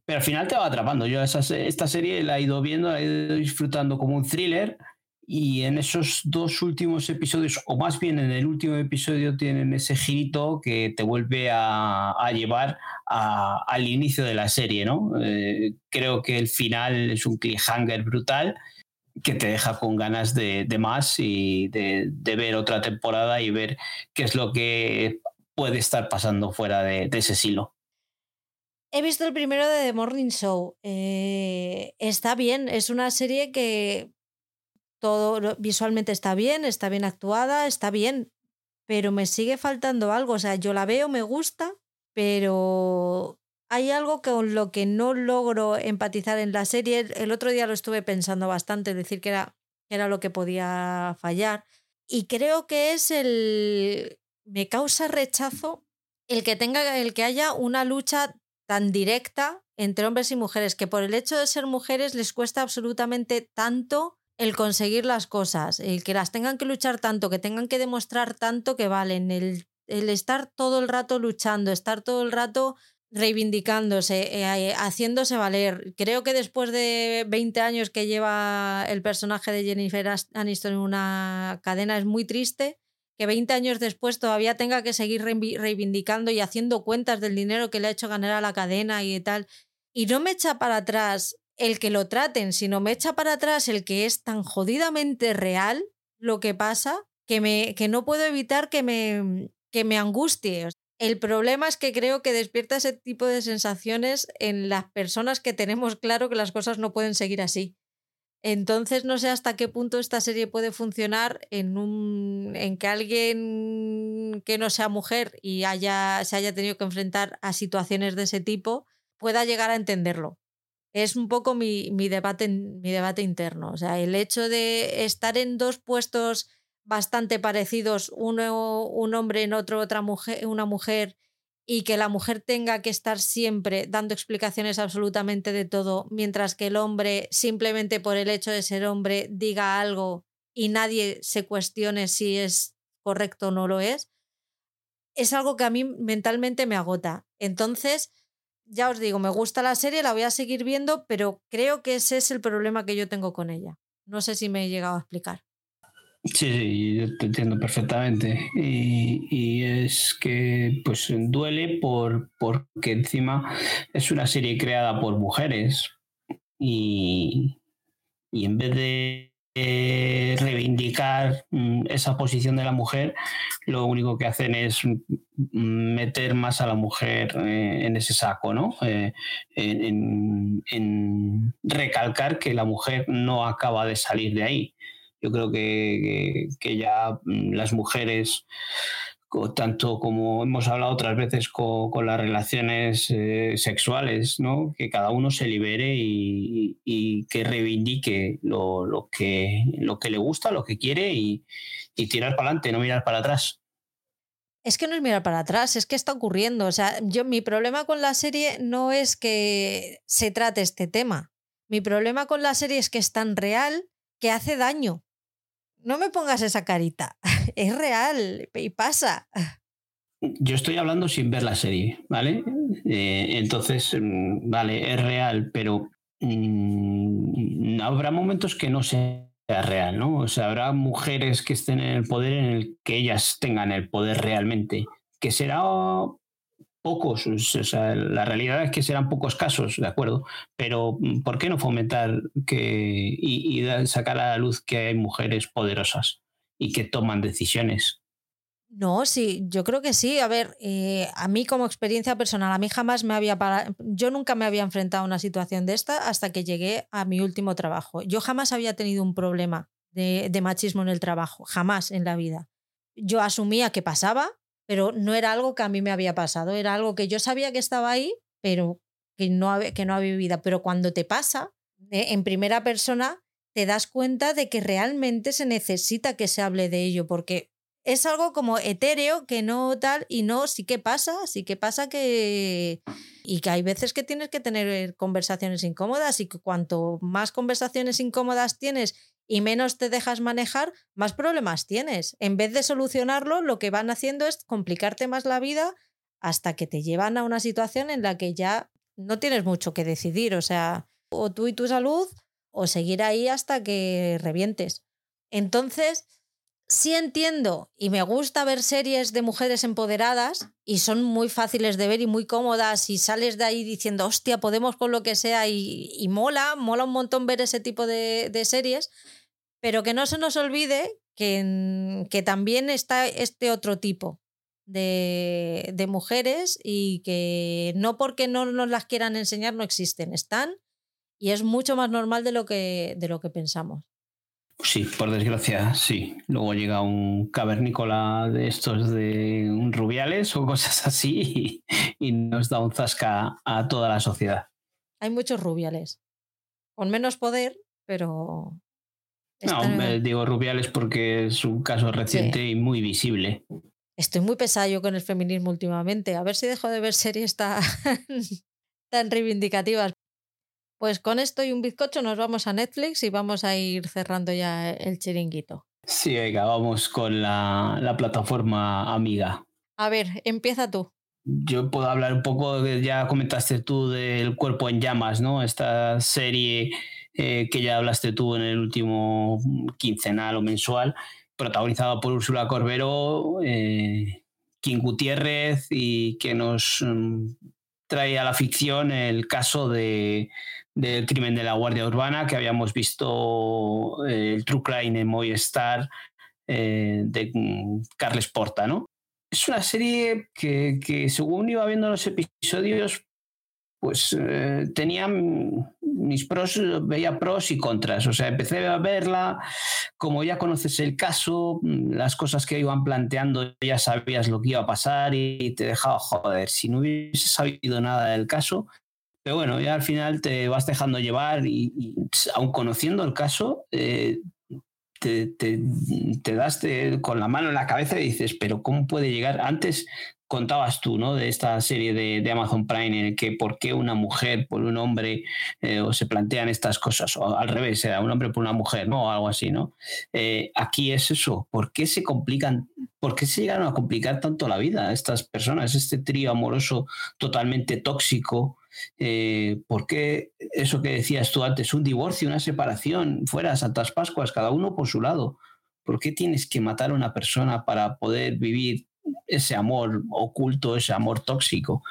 Pero al final te va atrapando. Yo esta serie la he ido viendo, la he ido disfrutando como un thriller y en esos dos últimos episodios, o más bien en el último episodio, tienen ese girito que te vuelve a, llevar al inicio de la serie, ¿no? Eh, creo que el final es un cliffhanger brutal que te deja con ganas de, más y de, ver otra temporada y ver qué es lo que puede estar pasando fuera de, ese silo. He visto el primero de The Morning Show. Eh, está bien, es una serie que todo visualmente está bien, está bien actuada, está bien, pero me sigue faltando algo. O sea, yo la veo, me gusta, pero hay algo con lo que no logro empatizar en la serie. El otro día lo estuve pensando bastante, decir que era, era lo que podía fallar. Y creo que es el. Me causa rechazo el que tenga, el que haya una lucha tan directa entre hombres y mujeres, que por el hecho de ser mujeres les cuesta absolutamente tanto el conseguir las cosas, el que las tengan que luchar tanto, que tengan que demostrar tanto que valen, el, estar todo el rato luchando, estar todo el rato reivindicándose, eh, haciéndose valer. Creo que después de 20 años que lleva el personaje de Jennifer Aniston en una cadena es muy triste que 20 años después todavía tenga que seguir reivindicando y haciendo cuentas del dinero que le ha hecho ganar a la cadena y tal. Y no me echa para atrás el que lo traten, sino me echa para atrás el que es tan jodidamente real lo que pasa que, me, que no puedo evitar que me, que me angustie. El problema es que creo que despierta ese tipo de sensaciones en las personas que tenemos claro que las cosas no pueden seguir así. Entonces no sé hasta qué punto esta serie puede funcionar en un en que alguien que no sea mujer y haya, se haya tenido que enfrentar a situaciones de ese tipo pueda llegar a entenderlo es un poco mi, debate, mi debate interno. O sea, el hecho de estar en dos puestos bastante parecidos, uno un hombre en otro otra mujer, una mujer, y que la mujer tenga que estar siempre dando explicaciones absolutamente de todo, mientras que el hombre, simplemente por el hecho de ser hombre, diga algo y nadie se cuestione si es correcto o no lo es, es algo que a mí mentalmente me agota. Entonces, ya os digo, me gusta la serie, la voy a seguir viendo, pero creo que ese es el problema que yo tengo con ella. No sé si me he llegado a explicar. Sí, sí, yo te entiendo perfectamente. Y, es que pues duele por, porque encima es una serie creada por mujeres. Y, y en vez de eh, reivindicar mm, esa posición de la mujer, lo único que hacen es meter más a la mujer eh, en ese saco, ¿no? Eh, en, recalcar que la mujer no acaba de salir de ahí. Yo creo que ya mm, las mujeres tanto como hemos hablado otras veces con, las relaciones eh, sexuales, ¿no? que cada uno se libere y, que reivindique lo, que, lo que le gusta, lo que quiere y, tirar para adelante, no mirar para atrás. Es que no es mirar para atrás, es que está ocurriendo. O sea, yo mi problema con la serie no es que se trate este tema. Mi problema con la serie es que es tan real que hace daño. No me pongas esa carita. [LAUGHS] Es real y pasa. Yo estoy hablando sin ver la serie, ¿vale? Eh, entonces, mm, vale, es real, pero mm, habrá momentos que no sea real, ¿no? O sea, habrá mujeres que estén en el poder en el que ellas tengan el poder realmente, que será pocos, o sea, la realidad es que serán pocos casos, ¿de acuerdo? Pero mm, ¿por qué no fomentar que, y, sacar a la luz que hay mujeres poderosas y que toman decisiones? No, sí, yo creo que sí. A ver, eh, a mí como experiencia personal, a mí jamás me había yo nunca me había enfrentado a una situación de esta hasta que llegué a mi último trabajo. Yo jamás había tenido un problema de machismo en el trabajo, jamás en la vida. Yo asumía que pasaba, pero no era algo que a mí me había pasado, era algo que yo sabía que estaba ahí, pero que no, que no había vivido. Pero cuando te pasa, eh, en primera persona, te das cuenta de que realmente se necesita que se hable de ello, porque es algo como etéreo, que no tal, y no, sí que pasa, sí que pasa que... Y que hay veces que tienes que tener conversaciones incómodas y que cuanto más conversaciones incómodas tienes y menos te dejas manejar, más problemas tienes. En vez de solucionarlo, lo que van haciendo es complicarte más la vida hasta que te llevan a una situación en la que ya no tienes mucho que decidir. O sea, o tú y tu salud, o seguir ahí hasta que revientes. Entonces, sí entiendo y me gusta ver series de mujeres empoderadas y son muy fáciles de ver y muy cómodas y sales de ahí diciendo, hostia, podemos con lo que sea y, mola, mola un montón ver ese tipo de, de series, pero que no se nos olvide que, que también está este otro tipo de, de, mujeres y que no porque no nos las quieran enseñar no existen, están y es mucho más normal de lo que, de lo que pensamos. Sí, por desgracia, sí. Luego llega un cavernícola de estos de un rubiales o cosas así y, y nos da un zasca a toda la sociedad. Hay muchos rubiales, con menos poder, pero, no, digo Rubiales porque es un caso reciente y muy visible. Estoy muy pesado con el feminismo últimamente. A ver si dejo de ver series tan, [LAUGHS] tan reivindicativas. Pues con esto y un bizcocho nos vamos a Netflix y vamos a ir cerrando ya el chiringuito. Sí, venga, vamos con la, la plataforma amiga. A ver, empieza tú. Yo puedo hablar un poco, ya comentaste tú del cuerpo en llamas, ¿no? Esta serie eh, que ya hablaste tú en el último quincenal o mensual, protagonizado por Úrsula Corbero, eh, King Gutiérrez y que nos mm, trae a la ficción el caso de, del crimen de la Guardia Urbana que habíamos visto eh, el True Crime en Movistar de mm, Carles Porta, ¿no? Es una serie que, que según iba viendo los episodios pues eh, tenía mis pros, veía pros y contras. O sea, empecé a verla, como ya conoces el caso, las cosas que iban planteando, ya sabías lo que iba a pasar y te dejaba joder. Si no hubiese sabido nada del caso, pero bueno, ya al final te vas dejando llevar y, aun conociendo el caso, eh, te, te, te, das con la mano en la cabeza y dices, pero ¿cómo puede llegar? Antes contabas tú, ¿no? De esta serie de, Amazon Prime en el que por qué una mujer por un hombre eh, o se plantean estas cosas, o al revés, era un hombre por una mujer, ¿no? O algo así, ¿no? Eh, aquí es eso, ¿por qué se complican, por qué se llegaron a complicar tanto la vida a estas personas, este trío amoroso totalmente tóxico? Eh, ¿Por qué eso que decías tú antes, un divorcio, una separación, fuera Santas Pascuas, cada uno por su lado? ¿Por qué tienes que matar a una persona para poder vivir ese amor oculto, ese amor tóxico,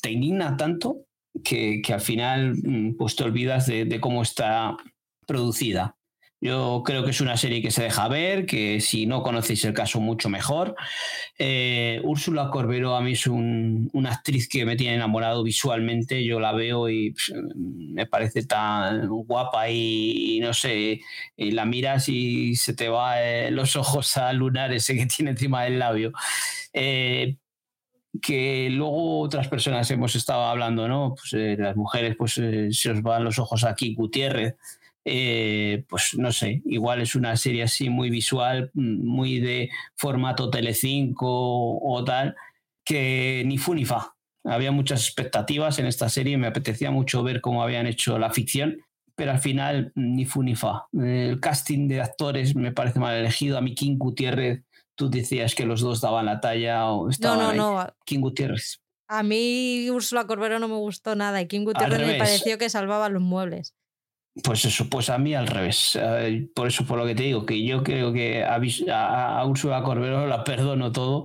te indigna tanto que, al final mm, pues te olvidas de cómo está producida. Yo creo que es una serie que se deja ver, que si no conocéis el caso, mucho mejor. Eh, Úrsula Corbero a mí es una actriz que me tiene enamorado visualmente. Yo la veo y pues, me parece tan guapa y, no sé, y la miras y se te va eh, los ojos a lunar ese que tiene encima del labio. Eh, que luego otras personas hemos estado hablando, ¿no? Pues las mujeres, pues se os van los ojos aquí, Gutiérrez. Eh, pues no sé, igual es una serie así muy visual, muy de formato Telecinco o, tal, que ni fu ni fa. Había muchas expectativas en esta serie, me apetecía mucho ver cómo habían hecho la ficción, pero al final ni fu ni fa. El casting de actores me parece mal elegido. A mí King Gutiérrez, tú decías que los dos daban la talla o estaban no, no, no. King Gutiérrez. A mí Úrsula Corbero no me gustó nada y King Gutiérrez me pareció que salvaba los muebles. Pues eso, pues a mí al revés. Eh, por eso, por lo que te digo, que yo creo que a, a, Úrsula Corbero la perdono todo,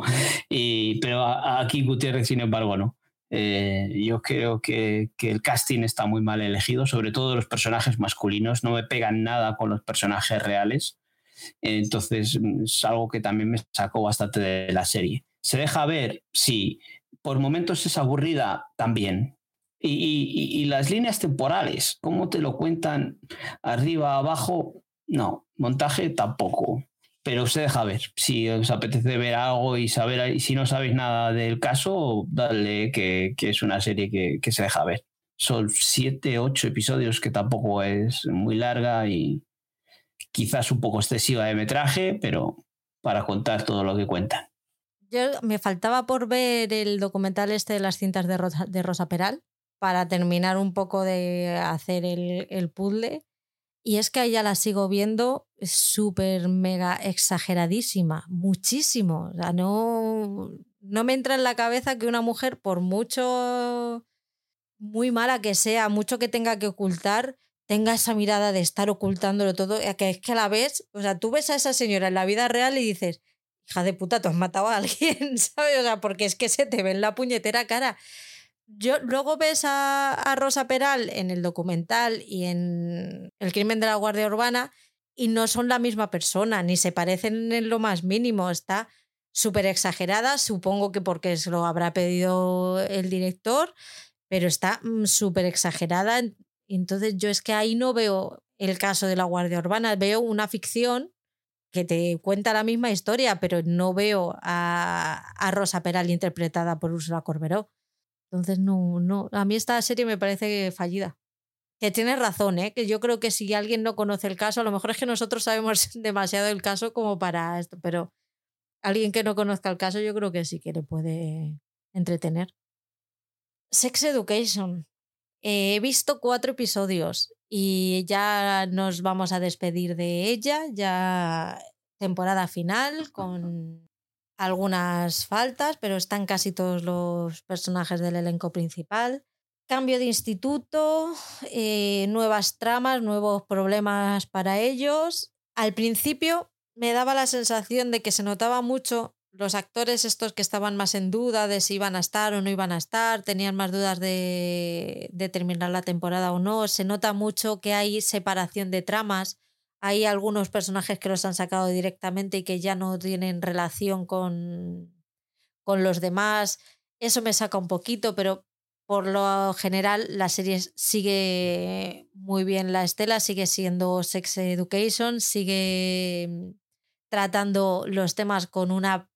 y, pero a, King Gutiérrez, sin embargo, no. Eh, yo creo que, el casting está muy mal elegido, sobre todo los personajes masculinos, no me pegan nada con los personajes reales. Entonces es algo que también me sacó bastante de la serie. Se deja ver, sí, por momentos es aburrida también. Y, las líneas temporales, ¿cómo te lo cuentan arriba, abajo? No, montaje tampoco pero se deja ver. Si os apetece ver algo y saber, si no sabéis nada del caso, dale que, es una serie que, se deja ver. Son siete, ocho episodios que tampoco es muy larga y quizás un poco excesiva de metraje, pero para contar todo lo que cuentan. Yo me faltaba por ver el documental este de las cintas de Rosa Peral para terminar un poco de hacer el, puzzle y es que a ella la sigo viendo súper mega exageradísima, muchísimo. O sea, no, no me entra en la cabeza que una mujer, por mucho muy mala que sea, mucho que tenga que ocultar, tenga esa mirada de estar ocultándolo todo, que es que la vez, o sea, tú ves a esa señora en la vida real y dices, hija de puta, tú has matado a alguien, [LAUGHS] ¿sabes? O sea, porque es que se te ve en la puñetera cara yo, luego ves a, Rosa Peral en el documental y en El crimen de la Guardia Urbana y no son la misma persona, ni se parecen en lo más mínimo. Está súper exagerada, supongo que porque se lo habrá pedido el director, pero está mm, súper exagerada. Entonces yo es que ahí no veo el caso de la Guardia Urbana, veo una ficción que te cuenta la misma historia, pero no veo a, a Rosa Peral interpretada por Ursula Corberó. Entonces, no, no. A mí esta serie me parece fallida. Que tienes razón, ¿eh? que yo creo que si alguien no conoce el caso, a lo mejor es que nosotros sabemos [LAUGHS] demasiado del caso como para esto, pero alguien que no conozca el caso, yo creo que sí que le puede entretener. Sex Education. he visto cuatro episodios y ya nos vamos a despedir de ella, ya temporada final con algunas faltas, pero están casi todos los personajes del elenco principal. Cambio de instituto, eh, nuevas tramas, nuevos problemas para ellos. Al principio me daba la sensación de que se notaba mucho los actores estos que estaban más en duda de si iban a estar o no iban a estar, tenían más dudas de, de terminar la temporada o no. Se nota mucho que hay separación de tramas hay algunos personajes que los han sacado directamente y que ya no tienen relación con, con los demás. Eso me saca un poquito, pero por lo general la serie sigue muy bien la estela, sigue siendo Sex Education, sigue mm, tratando los temas con una,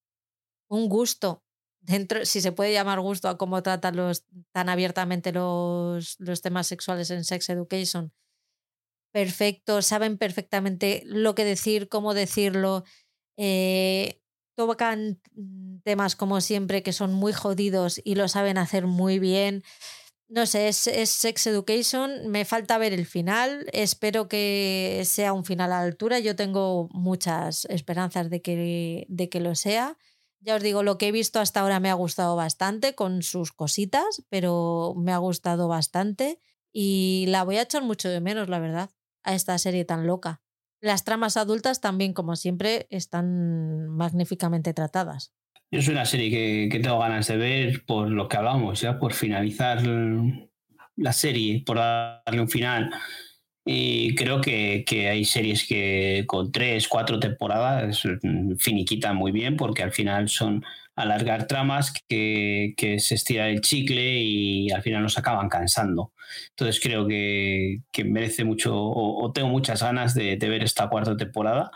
un gusto, dentro, si se puede llamar gusto a cómo tratan los, tan abiertamente los, los temas sexuales en Sex Education perfecto, saben perfectamente lo que decir, cómo decirlo. Eh, tocan temas como siempre que son muy jodidos y lo saben hacer muy bien. No sé, es, Sex Education. Me falta ver el final. Espero que sea un final a la altura. Yo tengo muchas esperanzas de que, de que lo sea. Ya os digo, lo que he visto hasta ahora me ha gustado bastante con sus cositas, pero me ha gustado bastante y la voy a echar mucho de menos, la verdad a esta serie tan loca. Las tramas adultas también, como siempre, están magníficamente tratadas. Es una serie que, tengo ganas de ver por lo que hablamos, ya por finalizar la serie, por darle un final. Y creo que, hay series que con tres, cuatro temporadas finiquitan muy bien porque al final son alargar tramas que, se estira el chicle y al final nos acaban cansando. Entonces creo que, merece mucho o, tengo muchas ganas de, ver esta cuarta temporada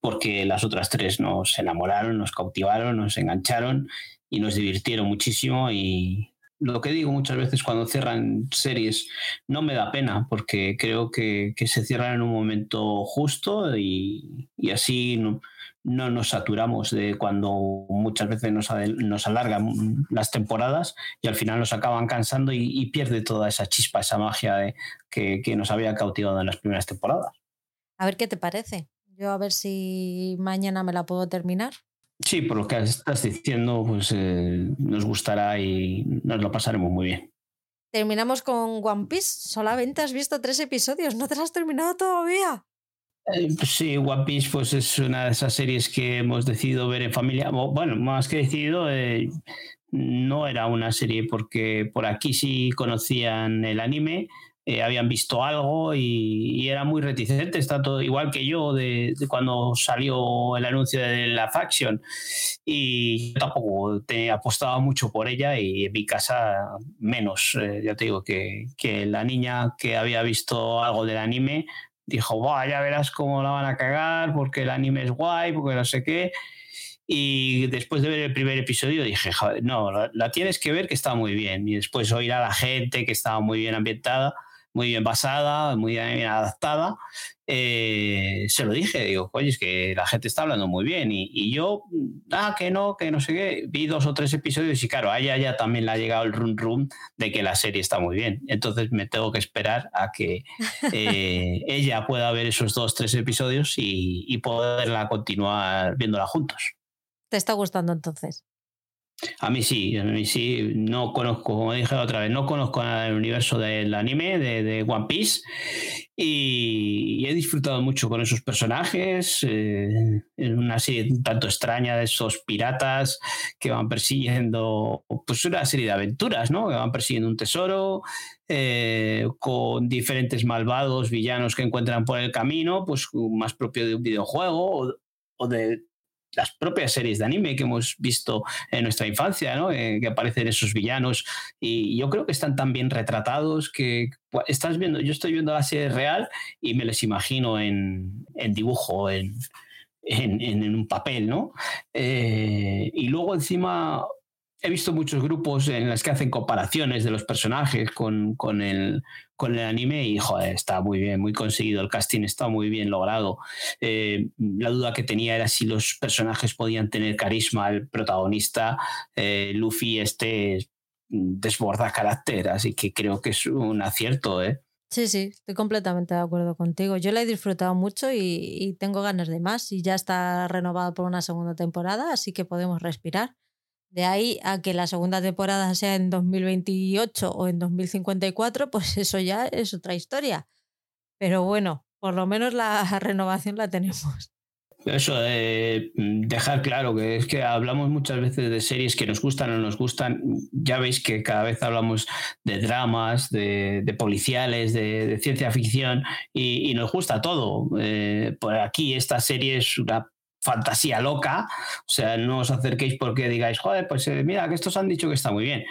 porque las otras tres nos enamoraron, nos cautivaron, nos engancharon y nos divirtieron muchísimo y, lo que digo muchas veces cuando cierran series, no me da pena porque creo que, se cierran en un momento justo y, así no, nos saturamos de cuando muchas veces nos, nos, alargan las temporadas y al final nos acaban cansando y, pierde toda esa chispa, esa magia que, que nos había cautivado en las primeras temporadas. A ver qué te parece. Yo a ver si mañana me la puedo terminar. Sí, por lo que estás diciendo, pues eh, nos gustará y nos lo pasaremos muy bien. Terminamos con One Piece. Solamente has visto tres episodios, ¿no te lo has terminado todavía? Eh, sí, One Piece pues es una de esas series que hemos decidido ver en familia. Bueno, más que decidido, eh, no era una serie porque por aquí sí conocían el anime, eh, habían visto algo y, era muy reticente, está todo igual que yo de, cuando salió el anuncio de la faction y yo tampoco te apostaba mucho por ella y en mi casa menos, eh, ya te digo que, que, la niña que había visto algo del anime dijo, Buah, ya verás cómo la van a cagar porque el anime es guay, porque no sé qué. Y después de ver el primer episodio dije, Joder, no, la, la, tienes que ver que está muy bien. Y después oír a la gente que estaba muy bien ambientada muy bien basada, muy bien adaptada, eh, se lo dije, digo, oye, es que la gente está hablando muy bien. Y, yo, ah, que no, que no sé qué, vi dos o tres episodios y claro, a ella ya también le ha llegado el rum rum de que la serie está muy bien. Entonces me tengo que esperar a que [LAUGHS] eh, ella pueda ver esos dos, tres episodios y, y poderla continuar viéndola juntos. ¿Te está gustando entonces? A mí sí, a mí sí. No conozco, como dije otra vez, no conozco nada del universo del anime, de, One Piece. Y, he disfrutado mucho con esos personajes. Eh, en una serie un tanto extraña de esos piratas que van persiguiendo, pues una serie de aventuras, ¿no? Que van persiguiendo un tesoro. Eh, con diferentes malvados villanos que encuentran por el camino, pues más propio de un videojuego o de las propias series de anime que hemos visto en nuestra infancia, ¿no? Eh, que aparecen esos villanos y yo creo que están tan bien retratados que estás viendo, yo estoy viendo la serie real y me les imagino en, dibujo, en, en, un papel, ¿no? Eh, y luego encima he visto muchos grupos en los que hacen comparaciones de los personajes con, con, el, con el anime y joder, está muy bien, muy conseguido, el casting está muy bien logrado. Eh, la duda que tenía era si los personajes podían tener carisma, el protagonista, eh, Luffy, este desborda carácter, así que creo que es un acierto, ¿eh? Sí, sí, estoy completamente de acuerdo contigo. Yo la he disfrutado mucho y, y tengo ganas de más y ya está renovado por una segunda temporada, así que podemos respirar. De ahí a que la segunda temporada sea en 2028 o en 2054, pues [LAUGHS] eso ya es otra historia. Pero bueno, por lo menos la [LAUGHS] renovación la tenemos. Eso, de mm, dejar claro que es que hablamos muchas veces de series que nos gustan o no nos gustan. Ya veis que cada vez hablamos de dramas, de, policiales, de, ciencia ficción y, nos gusta todo. Eh, por aquí esta serie es una fantasía loca. O sea, no os acerquéis porque digáis, joder, pues eh, mira, que estos han dicho que está muy bien.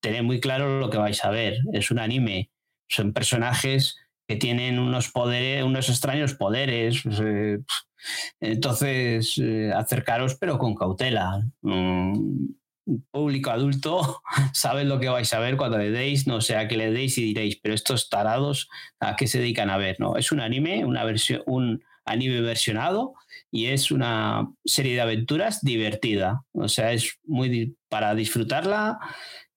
Tened muy claro lo que vais a ver. Es un anime. Son personajes que tienen unos poderes, unos extraños poderes. Eh, entonces, eh, acercaros, pero con cautela. un público adulto [LAUGHS] sabe lo que vais a ver cuando le deis, no sé a qué le deis y diréis, pero estos tarados, ¿a qué se dedican a ver? No, es un anime, una versión, un anime versionado y es una serie de aventuras divertida. O sea, es muy para disfrutarla.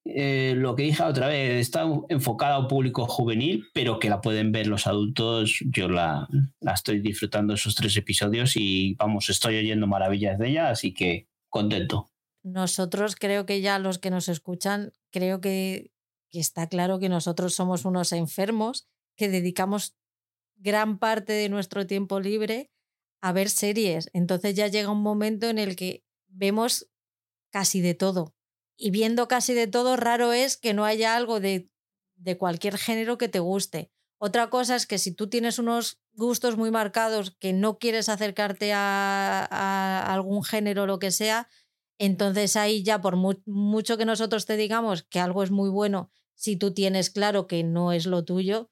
Eh, lo que dije otra vez, está enfocada a un público juvenil, pero que la pueden ver los adultos. Yo la, la estoy disfrutando esos tres episodios y vamos, estoy oyendo maravillas de ella, así que contento. Nosotros creo que ya los que nos escuchan, creo que, que está claro que nosotros somos unos enfermos que dedicamos gran parte de nuestro tiempo libre a ver series. Entonces ya llega un momento en el que vemos casi de todo. Y viendo casi de todo, raro es que no haya algo de, de cualquier género que te guste. Otra cosa es que si tú tienes unos gustos muy marcados que no quieres acercarte a, a algún género o lo que sea, entonces ahí ya por mucho que nosotros te digamos que algo es muy bueno, si tú tienes claro que no es lo tuyo,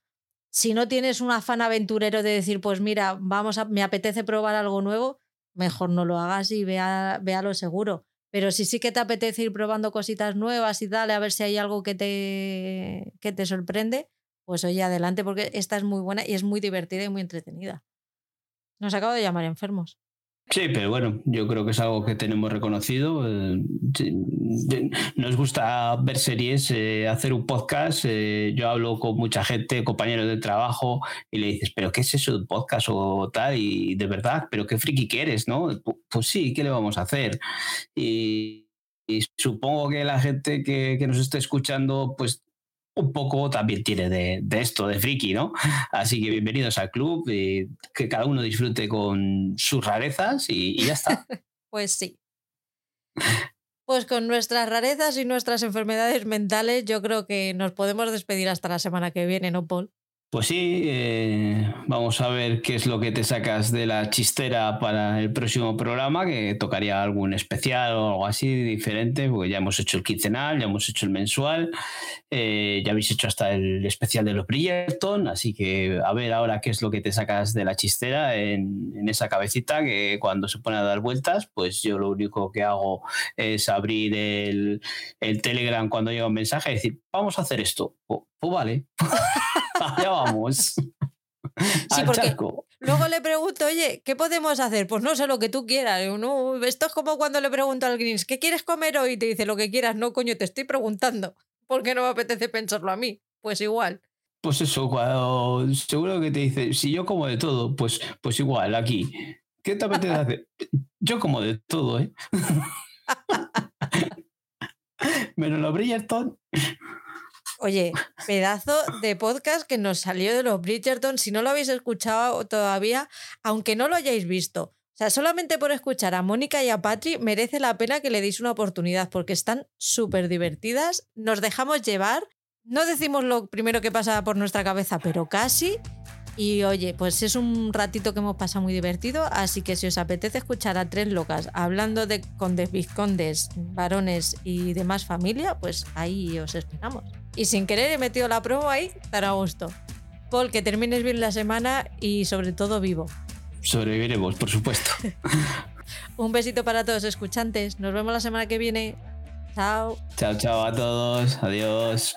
si no tienes un afán aventurero de decir, pues mira, vamos a, me apetece probar algo nuevo, mejor no lo hagas y vea, vea lo seguro. Pero si sí que te apetece ir probando cositas nuevas y tal, a ver si hay algo que te, que te sorprende, pues oye, adelante, porque esta es muy buena y es muy divertida y muy entretenida. Nos acabo de llamar enfermos. Sí, pero bueno, yo creo que es algo que tenemos reconocido. Eh, nos gusta ver series, eh, hacer un podcast. Eh, yo hablo con mucha gente, compañeros de trabajo, y le dices, ¿pero qué es eso de podcast o tal? Y de verdad, ¿pero qué friki que eres, no? Pues sí, ¿qué le vamos a hacer? Y, supongo que la gente que, que, nos esté escuchando, pues un poco también tiene de, esto, de friki, ¿no? Así que bienvenidos al club, y que cada uno disfrute con sus rarezas y, y ya está. [LAUGHS] pues sí. Pues con nuestras rarezas y nuestras enfermedades mentales, yo creo que nos podemos despedir hasta la semana que viene, ¿no, Paul? Pues sí, eh, vamos a ver qué es lo que te sacas de la chistera para el próximo programa, que tocaría algún especial o algo así diferente, porque ya hemos hecho el quincenal, ya hemos hecho el mensual, eh, ya habéis hecho hasta el especial de los Bridgerton, así que a ver ahora qué es lo que te sacas de la chistera en, esa cabecita que cuando se pone a dar vueltas, pues yo lo único que hago es abrir el, Telegram cuando llega un mensaje y decir, vamos a hacer esto. pues, pues vale. [LAUGHS] [LAUGHS] ya vamos. Sí, porque luego le pregunto, oye, ¿qué podemos hacer? Pues no sé lo que tú quieras. No, esto es como cuando le pregunto al Greens, ¿qué quieres comer hoy? Y te dice lo que quieras. No, coño, te estoy preguntando. ¿Por qué no me apetece pensarlo a mí? Pues igual. Pues eso, cuando seguro que te dice, si yo como de todo, pues, pues igual, aquí. ¿Qué te apetece hacer? Yo como de todo, ¿eh? [LAUGHS] [LAUGHS] Menos lo Bridgerton. Oye, pedazo de podcast que nos salió de los Bridgerton. Si no lo habéis escuchado todavía, aunque no lo hayáis visto, o sea, solamente por escuchar a Mónica y a Patri merece la pena que le deis una oportunidad porque están súper divertidas. Nos dejamos llevar. No decimos lo primero que pasa por nuestra cabeza, pero casi. Y oye, pues es un ratito que hemos pasado muy divertido, así que si os apetece escuchar a tres locas hablando de condes, vizcondes, varones y demás familia, pues ahí os esperamos. Y sin querer he metido la promo ahí, estará a gusto. Paul, que termines bien la semana y sobre todo vivo. Sobreviviremos, por supuesto. [LAUGHS] Un besito para todos escuchantes. Nos vemos la semana que viene. Chao. Chao, chao a todos. Adiós.